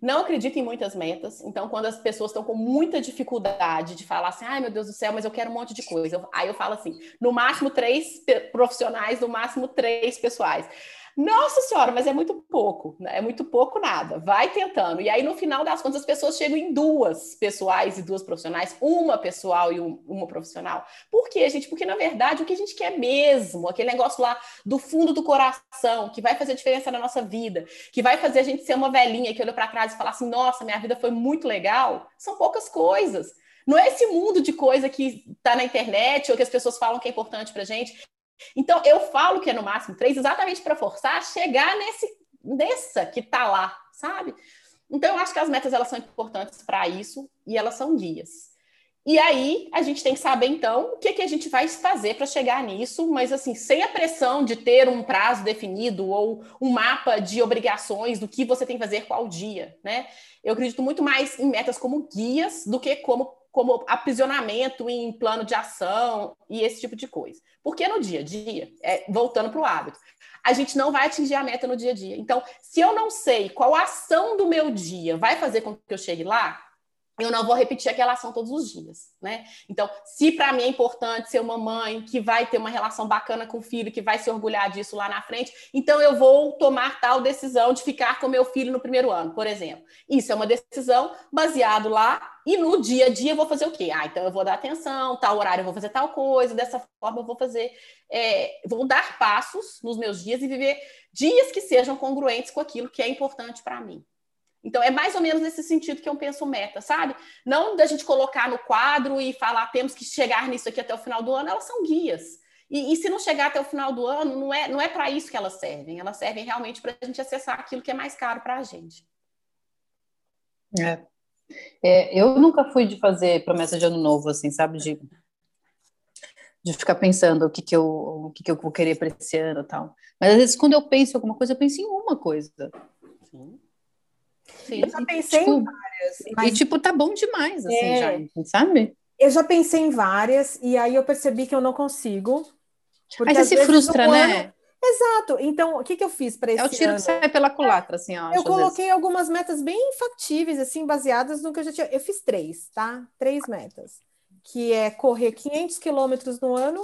Não acredito em muitas metas. Então, quando as pessoas estão com muita dificuldade de falar assim, ai meu Deus do céu, mas eu quero um monte de coisa. Aí eu falo assim, no máximo três profissionais, no máximo três pessoais. Nossa senhora, mas é muito pouco, né? é muito pouco nada. Vai tentando. E aí, no final das contas, as pessoas chegam em duas pessoais e duas profissionais, uma pessoal e um, uma profissional. Por quê, gente? Porque, na verdade, o que a gente quer mesmo, aquele negócio lá do fundo do coração, que vai fazer diferença na nossa vida, que vai fazer a gente ser uma velhinha que olha para trás e fala assim: nossa, minha vida foi muito legal, são poucas coisas. Não é esse mundo de coisa que está na internet ou que as pessoas falam que é importante para gente. Então, eu falo que é no máximo três, exatamente para forçar a chegar nesse, nessa que está lá, sabe? Então, eu acho que as metas elas são importantes para isso e elas são guias. E aí, a gente tem que saber, então, o que, que a gente vai fazer para chegar nisso, mas assim, sem a pressão de ter um prazo definido ou um mapa de obrigações do que você tem que fazer qual dia, né? Eu acredito muito mais em metas como guias do que como como aprisionamento em plano de ação e esse tipo de coisa. Porque no dia a dia, é, voltando para o hábito, a gente não vai atingir a meta no dia a dia. Então, se eu não sei qual ação do meu dia vai fazer com que eu chegue lá, eu não vou repetir aquela ação todos os dias, né? Então, se para mim é importante ser uma mãe que vai ter uma relação bacana com o filho, que vai se orgulhar disso lá na frente, então eu vou tomar tal decisão de ficar com meu filho no primeiro ano, por exemplo. Isso é uma decisão baseado lá e no dia a dia eu vou fazer o quê? Ah, então eu vou dar atenção, tal horário eu vou fazer tal coisa, dessa forma eu vou fazer, é, vou dar passos nos meus dias e viver dias que sejam congruentes com aquilo que é importante para mim. Então, é mais ou menos nesse sentido que eu penso meta, sabe? Não da gente colocar no quadro e falar temos que chegar nisso aqui até o final do ano, elas são guias. E, e se não chegar até o final do ano, não é, não é para isso que elas servem, elas servem realmente para a gente acessar aquilo que é mais caro para a gente. É. é. eu nunca fui de fazer promessa de ano novo, assim, sabe? De, de ficar pensando o que, que, eu, o que, que eu vou querer para esse ano e tal. Mas às vezes, quando eu penso em alguma coisa, eu penso em uma coisa. Sim. Sim. Eu já pensei tipo, em várias. Mas... E, tipo, tá bom demais, assim, é... já, sabe? Eu já pensei em várias, e aí eu percebi que eu não consigo. Porque aí você se frustra, né? Ano... Exato. Então, o que, que eu fiz para esse ano? É o tiro ano? que sai pela culatra, assim, ó. Eu coloquei algumas metas bem factíveis, assim, baseadas no que eu já tinha. Eu fiz três, tá? Três metas. Que é correr 500 quilômetros no ano,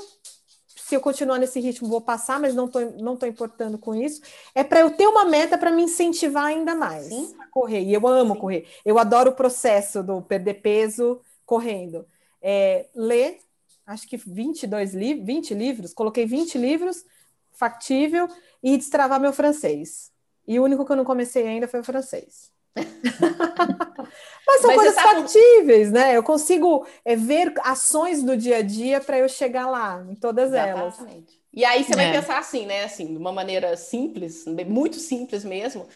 se eu continuar nesse ritmo, vou passar, mas não estou não tô importando com isso. É para eu ter uma meta para me incentivar ainda mais Sim. a correr. E eu amo Sim. correr. Eu adoro o processo do perder peso correndo. É, ler, acho que 22 li 20 livros, coloquei 20 livros, factível, e destravar meu francês. E o único que eu não comecei ainda foi o francês. Mas são Mas coisas factíveis, né? Eu consigo é, ver ações do dia a dia para eu chegar lá, em todas Exatamente. elas. E aí você é. vai pensar assim, né? Assim, de uma maneira simples, muito simples mesmo.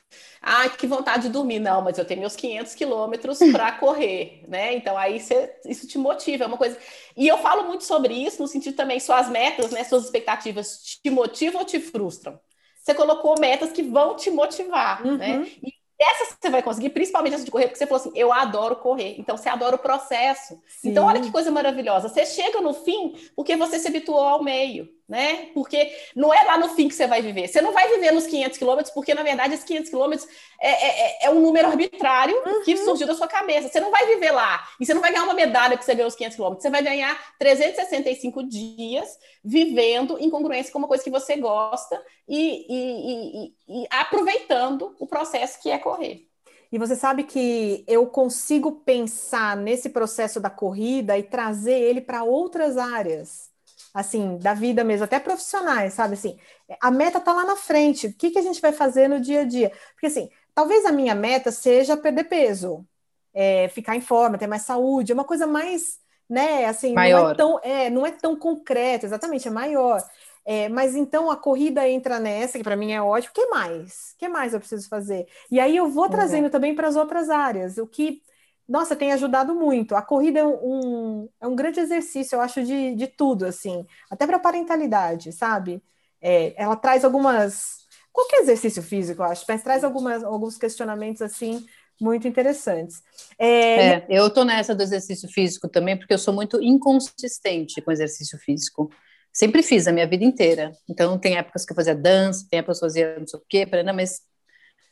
Ah, que vontade de dormir. Não, mas eu tenho meus 500 quilômetros para correr, né? Então aí você, isso te motiva, é uma coisa. E eu falo muito sobre isso no sentido também, suas metas, né? Suas expectativas te motivam ou te frustram? Você colocou metas que vão te motivar, né? uhum. né? E essa você vai conseguir, principalmente essa de correr, porque você falou assim: eu adoro correr. Então você adora o processo. Sim. Então, olha que coisa maravilhosa. Você chega no fim porque você se habituou ao meio né? Porque não é lá no fim que você vai viver. Você não vai viver nos 500 quilômetros, porque na verdade esses 500 quilômetros é, é, é, é, um número arbitrário uhum. que surgiu da sua cabeça. Você não vai viver lá e você não vai ganhar uma medalha que você ganhou os 500 quilômetros. Você vai ganhar 365 dias vivendo em congruência com uma coisa que você gosta e, e, e, e aproveitando o processo que é correr. E você sabe que eu consigo pensar nesse processo da corrida e trazer ele para outras áreas assim, da vida mesmo, até profissionais, sabe? Assim, a meta tá lá na frente. O que, que a gente vai fazer no dia a dia? Porque, assim, talvez a minha meta seja perder peso, é, ficar em forma, ter mais saúde, é uma coisa mais, né, assim, maior. não é tão, é, não é tão concreta, exatamente, é maior. É, mas então a corrida entra nessa, que para mim é ótimo. O que mais? O que mais eu preciso fazer? E aí eu vou trazendo uhum. também para as outras áreas. O que nossa, tem ajudado muito. A corrida é um, é um grande exercício, eu acho, de, de tudo, assim, até para parentalidade, sabe? É, ela traz algumas. Qualquer exercício físico, eu acho, mas traz algumas, alguns questionamentos, assim, muito interessantes. É... É, eu estou nessa do exercício físico também, porque eu sou muito inconsistente com exercício físico. Sempre fiz a minha vida inteira. Então, tem épocas que eu fazia dança, tem épocas que eu fazia não sei o quê, mas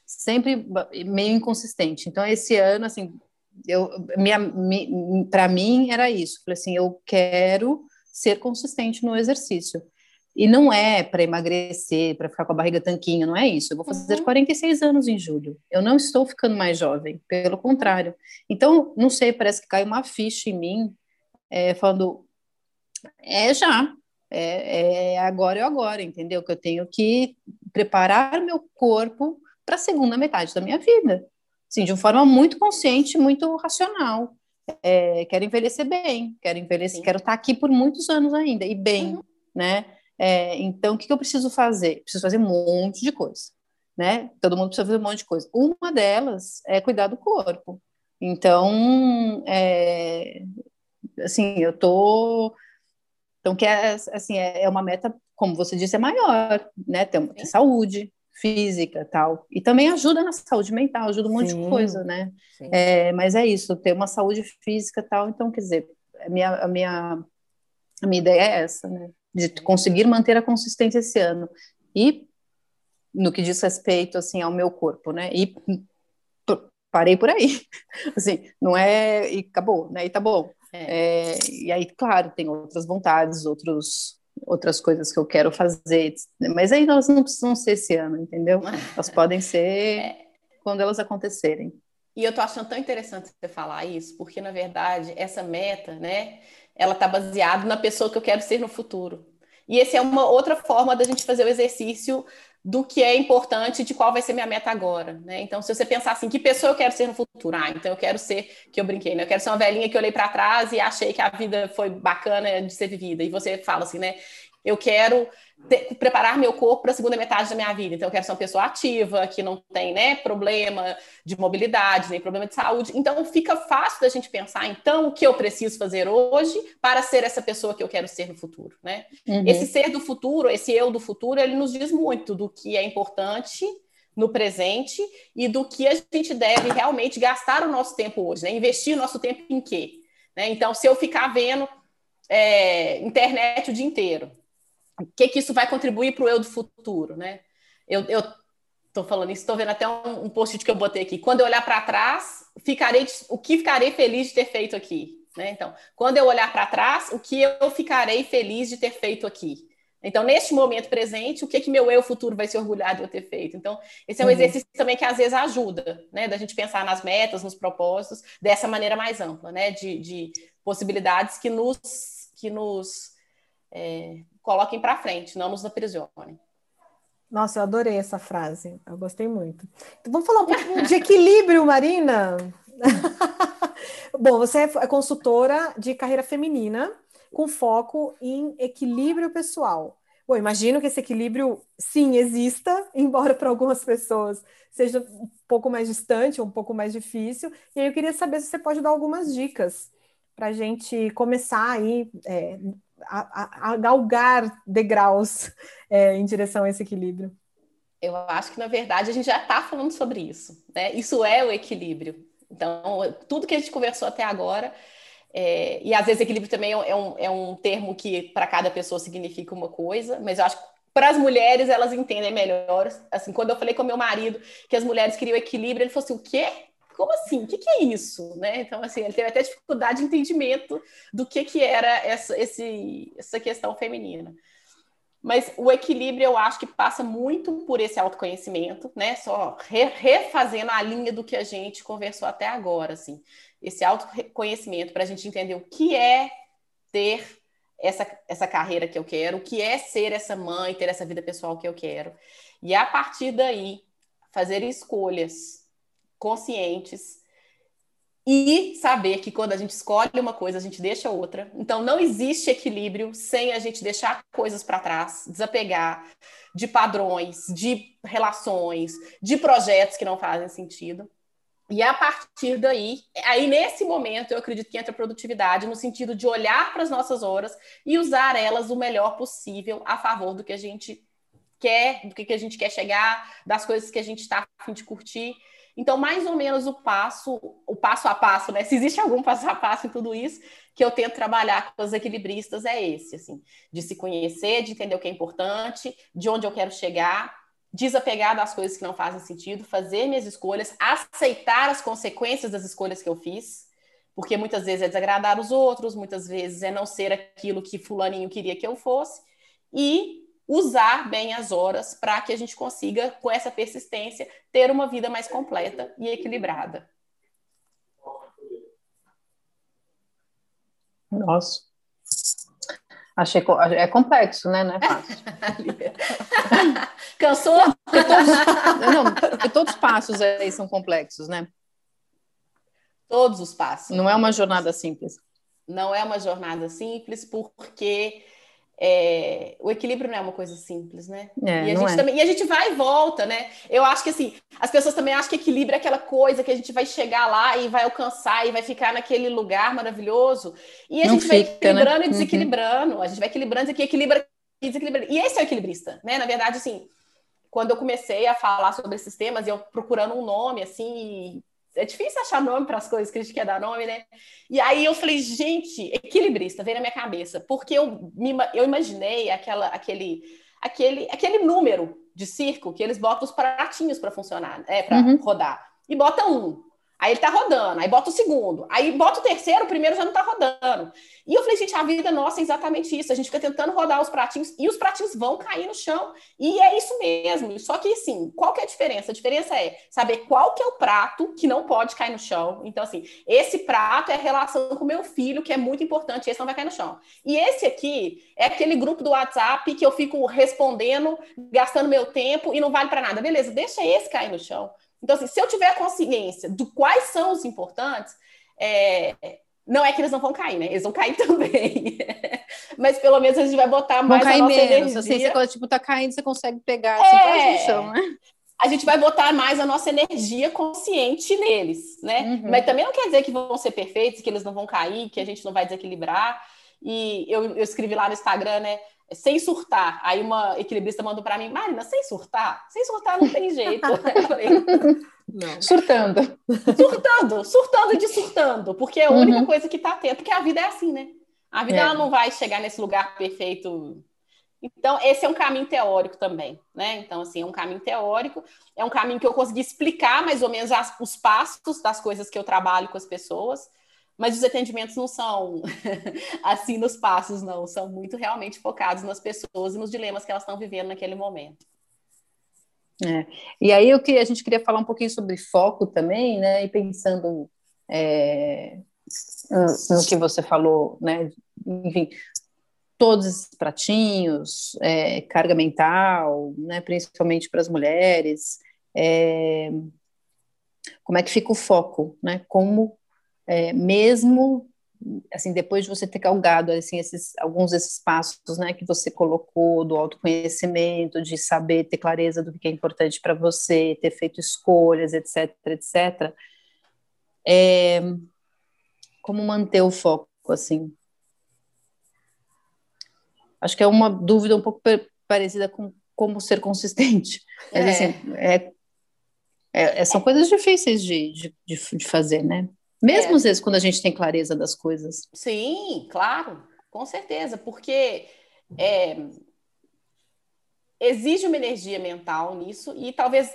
sempre meio inconsistente. Então, esse ano, assim, eu para mim era isso. Falei assim, eu quero ser consistente no exercício. E não é para emagrecer, para ficar com a barriga tanquinho, não é isso. Eu vou fazer uhum. 46 anos em julho. Eu não estou ficando mais jovem, pelo contrário. Então, não sei, parece que cai uma ficha em mim, é, falando, é já, é, é agora é agora, entendeu? Que eu tenho que preparar meu corpo para a segunda metade da minha vida sim, de uma forma muito consciente, muito racional. É, quero envelhecer bem, quero envelhecer, Sim. quero estar aqui por muitos anos ainda e bem, uhum. né? É, então, o que, que eu preciso fazer? Preciso fazer um monte de coisa, né? Todo mundo precisa fazer um monte de coisa. Uma delas é cuidar do corpo. Então, é, assim, eu tô, então que é assim é, é uma meta, como você disse, é maior, né? Ter, ter saúde, física tal. E também ajuda na saúde mental, ajuda um monte sim, de coisa, né? É, mas é isso, ter uma saúde física tal. Então, quer dizer, a minha, a minha, a minha ideia é essa, né? De conseguir manter a consistência esse ano. E no que diz respeito, assim, ao meu corpo, né? E parei por aí. Assim, não é. E acabou, né? E tá bom. É. É, e aí, claro, tem outras vontades, outros, outras coisas que eu quero fazer, mas aí elas não precisam ser esse ano, entendeu? Elas podem ser é. quando elas acontecerem. E eu tô achando tão interessante você falar isso, porque na verdade essa meta, né, ela tá baseada na pessoa que eu quero ser no futuro. E essa é uma outra forma da gente fazer o exercício do que é importante, de qual vai ser minha meta agora, né? Então, se você pensar assim, que pessoa eu quero ser no futuro? Ah, então eu quero ser, que eu brinquei, né? Eu quero ser uma velhinha que olhei para trás e achei que a vida foi bacana de ser vivida. E você fala assim, né? Eu quero preparar meu corpo para a segunda metade da minha vida. Então, eu quero ser uma pessoa ativa, que não tem né, problema de mobilidade, nem problema de saúde. Então, fica fácil da gente pensar, então, o que eu preciso fazer hoje para ser essa pessoa que eu quero ser no futuro. Né? Uhum. Esse ser do futuro, esse eu do futuro, ele nos diz muito do que é importante no presente e do que a gente deve realmente gastar o nosso tempo hoje, né? investir o nosso tempo em quê? Né? Então, se eu ficar vendo é, internet o dia inteiro, o que, que isso vai contribuir para o eu do futuro, né? Eu, eu tô falando isso, estou vendo até um, um post-it que eu botei aqui. Quando eu olhar para trás, ficarei o que ficarei feliz de ter feito aqui, né? Então, quando eu olhar para trás, o que eu ficarei feliz de ter feito aqui. Então, neste momento presente, o que que meu eu futuro vai se orgulhar de eu ter feito? Então, esse é um uhum. exercício também que às vezes ajuda, né? Da gente pensar nas metas, nos propósitos, dessa maneira mais ampla, né? De, de possibilidades que nos, que nos é, coloquem para frente, não nos aprisionem. Nossa, eu adorei essa frase, eu gostei muito. Então, vamos falar um pouquinho de equilíbrio, Marina? Bom, você é consultora de carreira feminina com foco em equilíbrio pessoal. Bom, imagino que esse equilíbrio, sim, exista, embora para algumas pessoas seja um pouco mais distante, um pouco mais difícil. E aí eu queria saber se você pode dar algumas dicas para a gente começar aí é, a, a, galgar degraus é, em direção a esse equilíbrio? Eu acho que, na verdade, a gente já está falando sobre isso. Né? Isso é o equilíbrio. Então, tudo que a gente conversou até agora, é, e às vezes equilíbrio também é um, é um termo que para cada pessoa significa uma coisa, mas eu acho que para as mulheres elas entendem melhor. Assim, quando eu falei com meu marido que as mulheres queriam equilíbrio, ele falou assim: o quê? Como assim? O que, que, é isso? Né? Então, assim, ele teve até dificuldade de entendimento do que, que era essa, esse, essa questão feminina. Mas o equilíbrio eu acho que passa muito por esse autoconhecimento, né? Só re, refazendo a linha do que a gente conversou até agora, assim. Esse autoconhecimento para a gente entender o que é ter essa, essa carreira que eu quero, o que é ser essa mãe, ter essa vida pessoal que eu quero. E a partir daí, fazer escolhas conscientes e saber que quando a gente escolhe uma coisa, a gente deixa outra. Então, não existe equilíbrio sem a gente deixar coisas para trás, desapegar de padrões, de relações, de projetos que não fazem sentido. E a partir daí, aí nesse momento, eu acredito que entra a produtividade no sentido de olhar para as nossas horas e usar elas o melhor possível a favor do que a gente quer, do que a gente quer chegar, das coisas que a gente está a fim de curtir. Então, mais ou menos o passo, o passo a passo, né? Se existe algum passo a passo em tudo isso, que eu tento trabalhar com os equilibristas é esse, assim, de se conhecer, de entender o que é importante, de onde eu quero chegar, desapegar das coisas que não fazem sentido, fazer minhas escolhas, aceitar as consequências das escolhas que eu fiz, porque muitas vezes é desagradar os outros, muitas vezes é não ser aquilo que fulaninho queria que eu fosse, e usar bem as horas para que a gente consiga, com essa persistência, ter uma vida mais completa e equilibrada. Nossa. Achei é complexo, né? Não é fácil. Cansou? todos, não, todos os passos aí são complexos, né? Todos os passos. Não é uma jornada simples. Não é uma jornada simples, porque é, o equilíbrio não é uma coisa simples, né? É, e, a gente é. também, e a gente vai e volta, né? Eu acho que assim, as pessoas também acham que equilíbrio é aquela coisa que a gente vai chegar lá e vai alcançar e vai ficar naquele lugar maravilhoso. E a não gente fica, vai né? equilibrando né? e desequilibrando. Uhum. A gente vai equilibrando e equilibra e desequilibra. E esse é o equilibrista, né? Na verdade, assim, quando eu comecei a falar sobre esses temas, eu procurando um nome, assim, é difícil achar nome para as coisas que a gente quer dar nome, né? E aí eu falei, gente, equilibrista, veio na minha cabeça, porque eu, me, eu imaginei aquela, aquele, aquele, aquele número de circo que eles botam os pratinhos para funcionar, é, para uhum. rodar. E bota um. Aí ele tá rodando, aí bota o segundo, aí bota o terceiro, o primeiro já não tá rodando. E eu falei, gente, a vida nossa é exatamente isso. A gente fica tentando rodar os pratinhos e os pratinhos vão cair no chão. E é isso mesmo. Só que, assim, qual que é a diferença? A diferença é saber qual que é o prato que não pode cair no chão. Então, assim, esse prato é a relação com o meu filho, que é muito importante, esse não vai cair no chão. E esse aqui é aquele grupo do WhatsApp que eu fico respondendo, gastando meu tempo e não vale para nada. Beleza, deixa esse cair no chão. Então, assim, se eu tiver consciência do quais são os importantes, é, não é que eles não vão cair, né? Eles vão cair também. Mas pelo menos a gente vai botar mais vão cair a nossa menos. energia. Assim, você, quando tipo, tá caindo, você consegue pegar assim, é... no chão, né? A gente vai botar mais a nossa energia consciente neles, né? Uhum. Mas também não quer dizer que vão ser perfeitos, que eles não vão cair, que a gente não vai desequilibrar. E eu, eu escrevi lá no Instagram, né? Sem surtar. Aí uma equilibrista mandou para mim, Marina, sem surtar? Sem surtar não tem jeito. eu falei, não. Surtando. Surtando, surtando de surtando, porque é a única uhum. coisa que está atento, porque a vida é assim, né? A vida é. ela não vai chegar nesse lugar perfeito. Então, esse é um caminho teórico também, né? Então, assim, é um caminho teórico, é um caminho que eu consegui explicar mais ou menos as, os passos das coisas que eu trabalho com as pessoas, mas os atendimentos não são assim nos passos, não, são muito realmente focados nas pessoas e nos dilemas que elas estão vivendo naquele momento. É. E aí eu que a gente queria falar um pouquinho sobre foco também, né? E pensando é, no que você falou, né? Enfim, todos esses pratinhos, é, carga mental, né? Principalmente para as mulheres. É, como é que fica o foco, né? Como é, mesmo assim, depois de você ter galgado assim, esses, alguns desses passos né, que você colocou do autoconhecimento, de saber ter clareza do que é importante para você, ter feito escolhas, etc, etc, é, como manter o foco, assim? Acho que é uma dúvida um pouco parecida com como ser consistente. Mas, é. assim, é, é, são coisas difíceis de, de, de fazer, né? Mesmo é. às vezes quando a gente tem clareza das coisas. Sim, claro, com certeza, porque é, exige uma energia mental nisso e talvez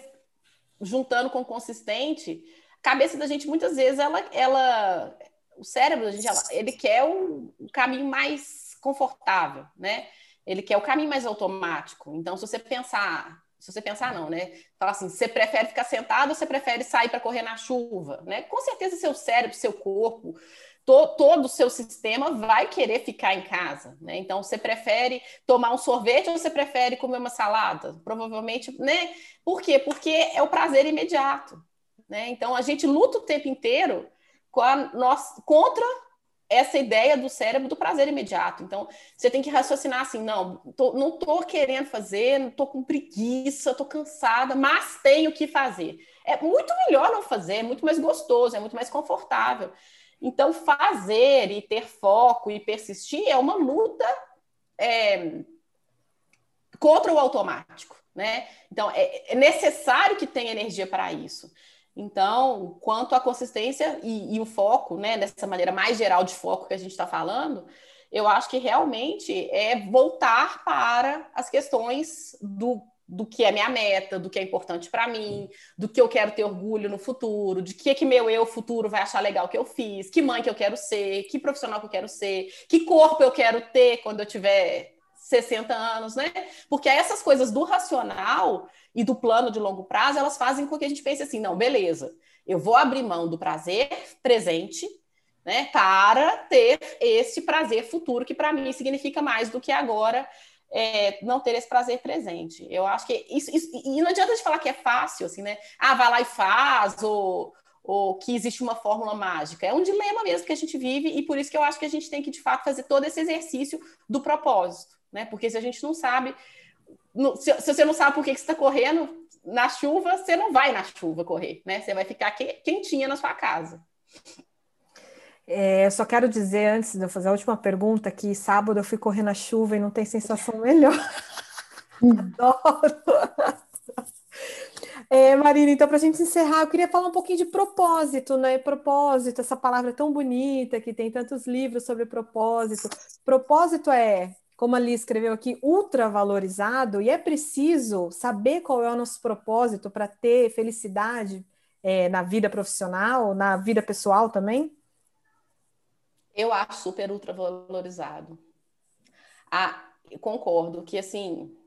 juntando com consistente, a cabeça da gente muitas vezes ela, ela o cérebro da gente ela, ele quer o, o caminho mais confortável, né? Ele quer o caminho mais automático. Então, se você pensar se você pensar não, né? Fala assim, você prefere ficar sentado ou você prefere sair para correr na chuva, né? Com certeza seu cérebro, seu corpo, to, todo o seu sistema vai querer ficar em casa, né? Então você prefere tomar um sorvete ou você prefere comer uma salada? Provavelmente, né? Por quê? Porque é o prazer imediato, né? Então a gente luta o tempo inteiro a nossa, contra essa ideia do cérebro do prazer imediato. Então, você tem que raciocinar assim: não, tô, não estou querendo fazer, não estou com preguiça, estou cansada, mas tenho que fazer. É muito melhor não fazer, é muito mais gostoso, é muito mais confortável. Então, fazer e ter foco e persistir é uma luta é, contra o automático. Né? Então, é, é necessário que tenha energia para isso. Então, quanto à consistência e, e o foco, né, dessa maneira mais geral de foco que a gente está falando, eu acho que realmente é voltar para as questões do, do que é minha meta, do que é importante para mim, do que eu quero ter orgulho no futuro, de que que meu eu futuro vai achar legal que eu fiz, que mãe que eu quero ser, que profissional que eu quero ser, que corpo eu quero ter quando eu tiver 60 anos, né? Porque essas coisas do racional e do plano de longo prazo, elas fazem com que a gente pense assim, não, beleza, eu vou abrir mão do prazer presente, né, para ter esse prazer futuro que para mim significa mais do que agora é, não ter esse prazer presente. Eu acho que isso, isso, e não adianta de falar que é fácil, assim, né? Ah, vai lá e faz, ou, ou que existe uma fórmula mágica. É um dilema mesmo que a gente vive e por isso que eu acho que a gente tem que de fato fazer todo esse exercício do propósito, né? Porque se a gente não sabe se, se, você não sabe por que, que você está correndo na chuva, você não vai na chuva correr, né? Você vai ficar quentinha na sua casa. É, só quero dizer, antes de eu fazer a última pergunta, que sábado eu fui correr na chuva e não tem sensação melhor. Adoro! É, Marina, então, para a gente encerrar, eu queria falar um pouquinho de propósito, né? Propósito, essa palavra tão bonita que tem tantos livros sobre propósito. Propósito é como ali escreveu aqui, ultra valorizado, e é preciso saber qual é o nosso propósito para ter felicidade é, na vida profissional, na vida pessoal também? Eu acho super ultra valorizado. Ah, concordo que assim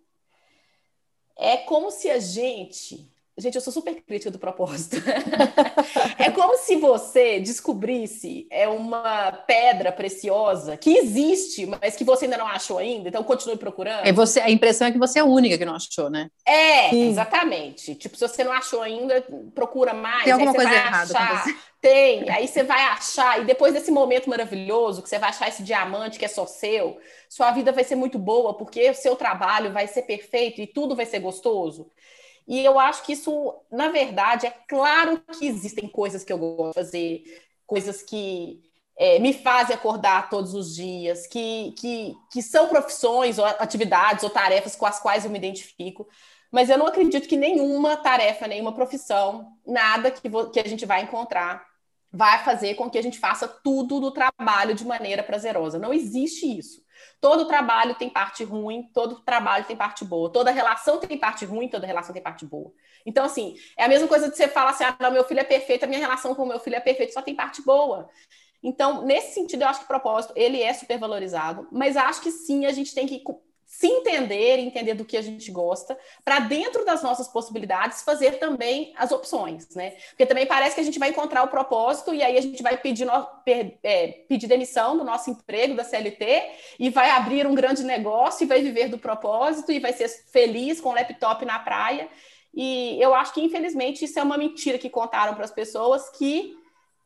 é como se a gente Gente, eu sou super crítica do propósito. é como se você descobrisse é uma pedra preciosa que existe, mas que você ainda não achou ainda, então continue procurando. É você, a impressão é que você é a única que não achou, né? É, Sim. exatamente. Tipo, se você não achou ainda, procura mais. Tem alguma coisa errada achar. com você. Tem, aí você vai achar, e depois desse momento maravilhoso, que você vai achar esse diamante que é só seu, sua vida vai ser muito boa, porque o seu trabalho vai ser perfeito e tudo vai ser gostoso. E eu acho que isso, na verdade, é claro que existem coisas que eu gosto de fazer, coisas que é, me fazem acordar todos os dias, que, que, que são profissões, ou atividades, ou tarefas com as quais eu me identifico. Mas eu não acredito que nenhuma tarefa, nenhuma profissão, nada que, que a gente vai encontrar vai fazer com que a gente faça tudo do trabalho de maneira prazerosa. Não existe isso. Todo trabalho tem parte ruim, todo trabalho tem parte boa. Toda relação tem parte ruim, toda relação tem parte boa. Então, assim, é a mesma coisa de você falar assim: ah, meu filho é perfeito, a minha relação com o meu filho é perfeita, só tem parte boa. Então, nesse sentido, eu acho que o propósito ele é super valorizado, mas acho que sim, a gente tem que se entender, entender do que a gente gosta, para dentro das nossas possibilidades fazer também as opções, né? Porque também parece que a gente vai encontrar o propósito e aí a gente vai pedir, no, per, é, pedir demissão do nosso emprego, da CLT, e vai abrir um grande negócio e vai viver do propósito e vai ser feliz com o laptop na praia. E eu acho que, infelizmente, isso é uma mentira que contaram para as pessoas que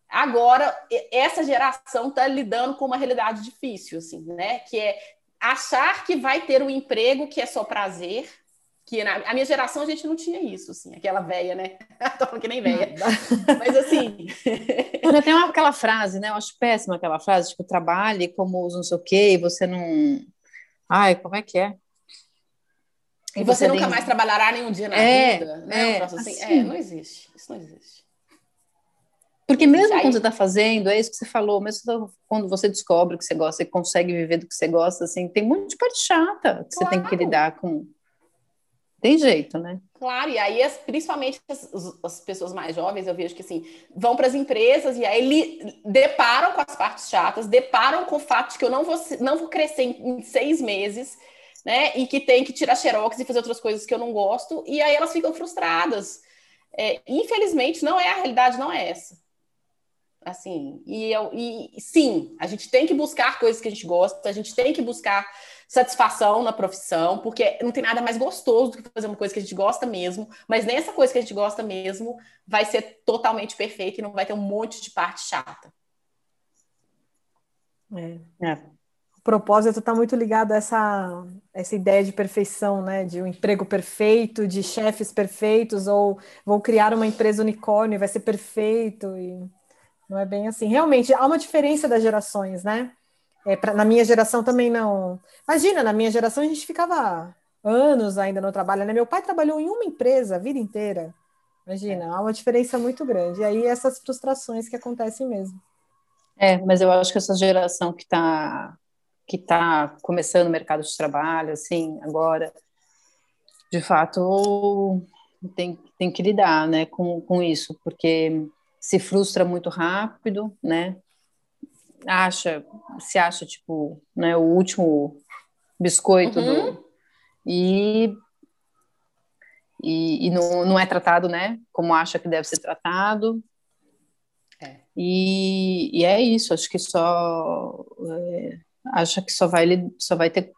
agora essa geração está lidando com uma realidade difícil, assim, né? Que é achar que vai ter um emprego que é só prazer, que na a minha geração a gente não tinha isso, assim, aquela velha, né? Tô falando que nem velha. Mas assim. Tem uma, aquela frase, né? Eu acho péssima aquela frase, tipo, trabalhe como não sei o quê, e você não. Ai, como é que é? E, você, você, nunca tem... mais trabalhará nenhum dia na é, vida, né? É, assim. assim. é, não existe. Isso não existe. Porque mesmo aí... quando você está fazendo, é isso que você falou, mesmo quando você descobre que você gosta e consegue viver do que você gosta, assim, tem um monte de parte chata que claro. você tem que lidar com. Tem jeito, né? Claro, e aí, principalmente as, as pessoas mais jovens, eu vejo que assim, vão para as empresas e aí li, deparam com as partes chatas, deparam com o fato de que eu não vou, não vou crescer em, em seis meses, né? E que tem que tirar xerox e fazer outras coisas que eu não gosto, e aí elas ficam frustradas. É, infelizmente, não é a realidade, não é essa. Assim, e, eu, e sim, a gente tem que buscar coisas que a gente gosta, a gente tem que buscar satisfação na profissão, porque não tem nada mais gostoso do que fazer uma coisa que a gente gosta mesmo, mas nessa coisa que a gente gosta mesmo vai ser totalmente perfeita e não vai ter um monte de parte chata. É. é. O propósito está muito ligado a essa, essa ideia de perfeição, né? De um emprego perfeito, de chefes perfeitos, ou vou criar uma empresa unicórnio, vai ser perfeito. E não é bem assim. Realmente, há uma diferença das gerações, né? É, pra, na minha geração também não. Imagina, na minha geração a gente ficava anos ainda no trabalho, né? Meu pai trabalhou em uma empresa a vida inteira. Imagina, há uma diferença muito grande. E aí essas frustrações que acontecem mesmo. É, mas eu acho que essa geração que está que tá começando o mercado de trabalho, assim, agora, de fato, tem, tem que lidar, né, com, com isso, porque se frustra muito rápido, né? Acha, se acha tipo, né, o último biscoito uhum. do e e, e não, não, é tratado, né? Como acha que deve ser tratado. É. E, e é isso. Acho que só é, acha que só vai só vai ter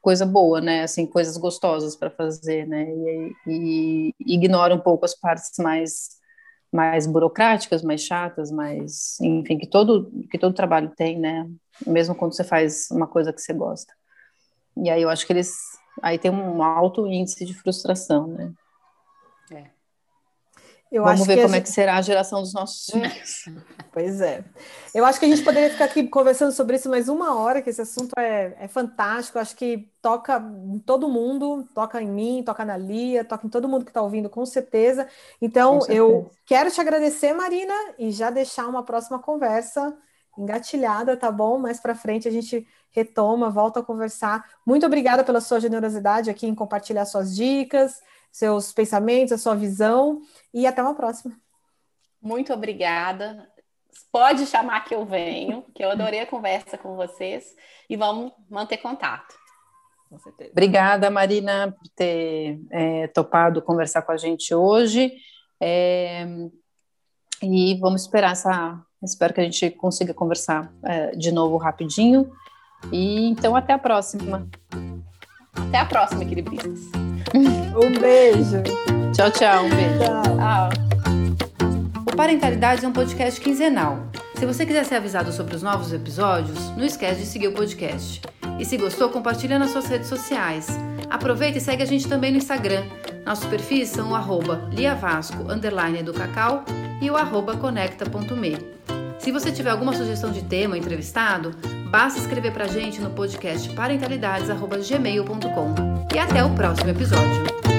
coisa boa, né? Assim, coisas gostosas para fazer, né? E, e, e ignora um pouco as partes mais mais burocráticas, mais chatas, mais, enfim, que todo que todo trabalho tem, né? Mesmo quando você faz uma coisa que você gosta. E aí eu acho que eles aí tem um alto índice de frustração, né? É. Eu Vamos ver como gente... é que será a geração dos nossos hum. filhos. Pois é. Eu acho que a gente poderia ficar aqui conversando sobre isso mais uma hora, que esse assunto é, é fantástico. Eu acho que toca em todo mundo, toca em mim, toca na Lia, toca em todo mundo que está ouvindo, com certeza. Então, com certeza. eu quero te agradecer, Marina, e já deixar uma próxima conversa engatilhada, tá bom? Mais para frente a gente retoma, volta a conversar. Muito obrigada pela sua generosidade aqui em compartilhar suas dicas seus pensamentos, a sua visão e até uma próxima. Muito obrigada. Pode chamar que eu venho, que eu adorei a conversa com vocês e vamos manter contato. Com certeza. Obrigada, Marina, por ter é, topado conversar com a gente hoje. É, e vamos esperar essa. Espero que a gente consiga conversar é, de novo rapidinho. E então até a próxima. Até a próxima, equilibristas. um beijo. Tchau, tchau. Um beijo. Tchau. O Parentalidade é um podcast quinzenal. Se você quiser ser avisado sobre os novos episódios, não esquece de seguir o podcast. E se gostou, compartilha nas suas redes sociais. Aproveita e segue a gente também no Instagram. Nossos perfis são o arroba liavasco, underline do cacau e o arroba conecta.me. Se você tiver alguma sugestão de tema ou entrevistado, basta escrever pra gente no podcast parentalidades.gmail.com. E até o próximo episódio.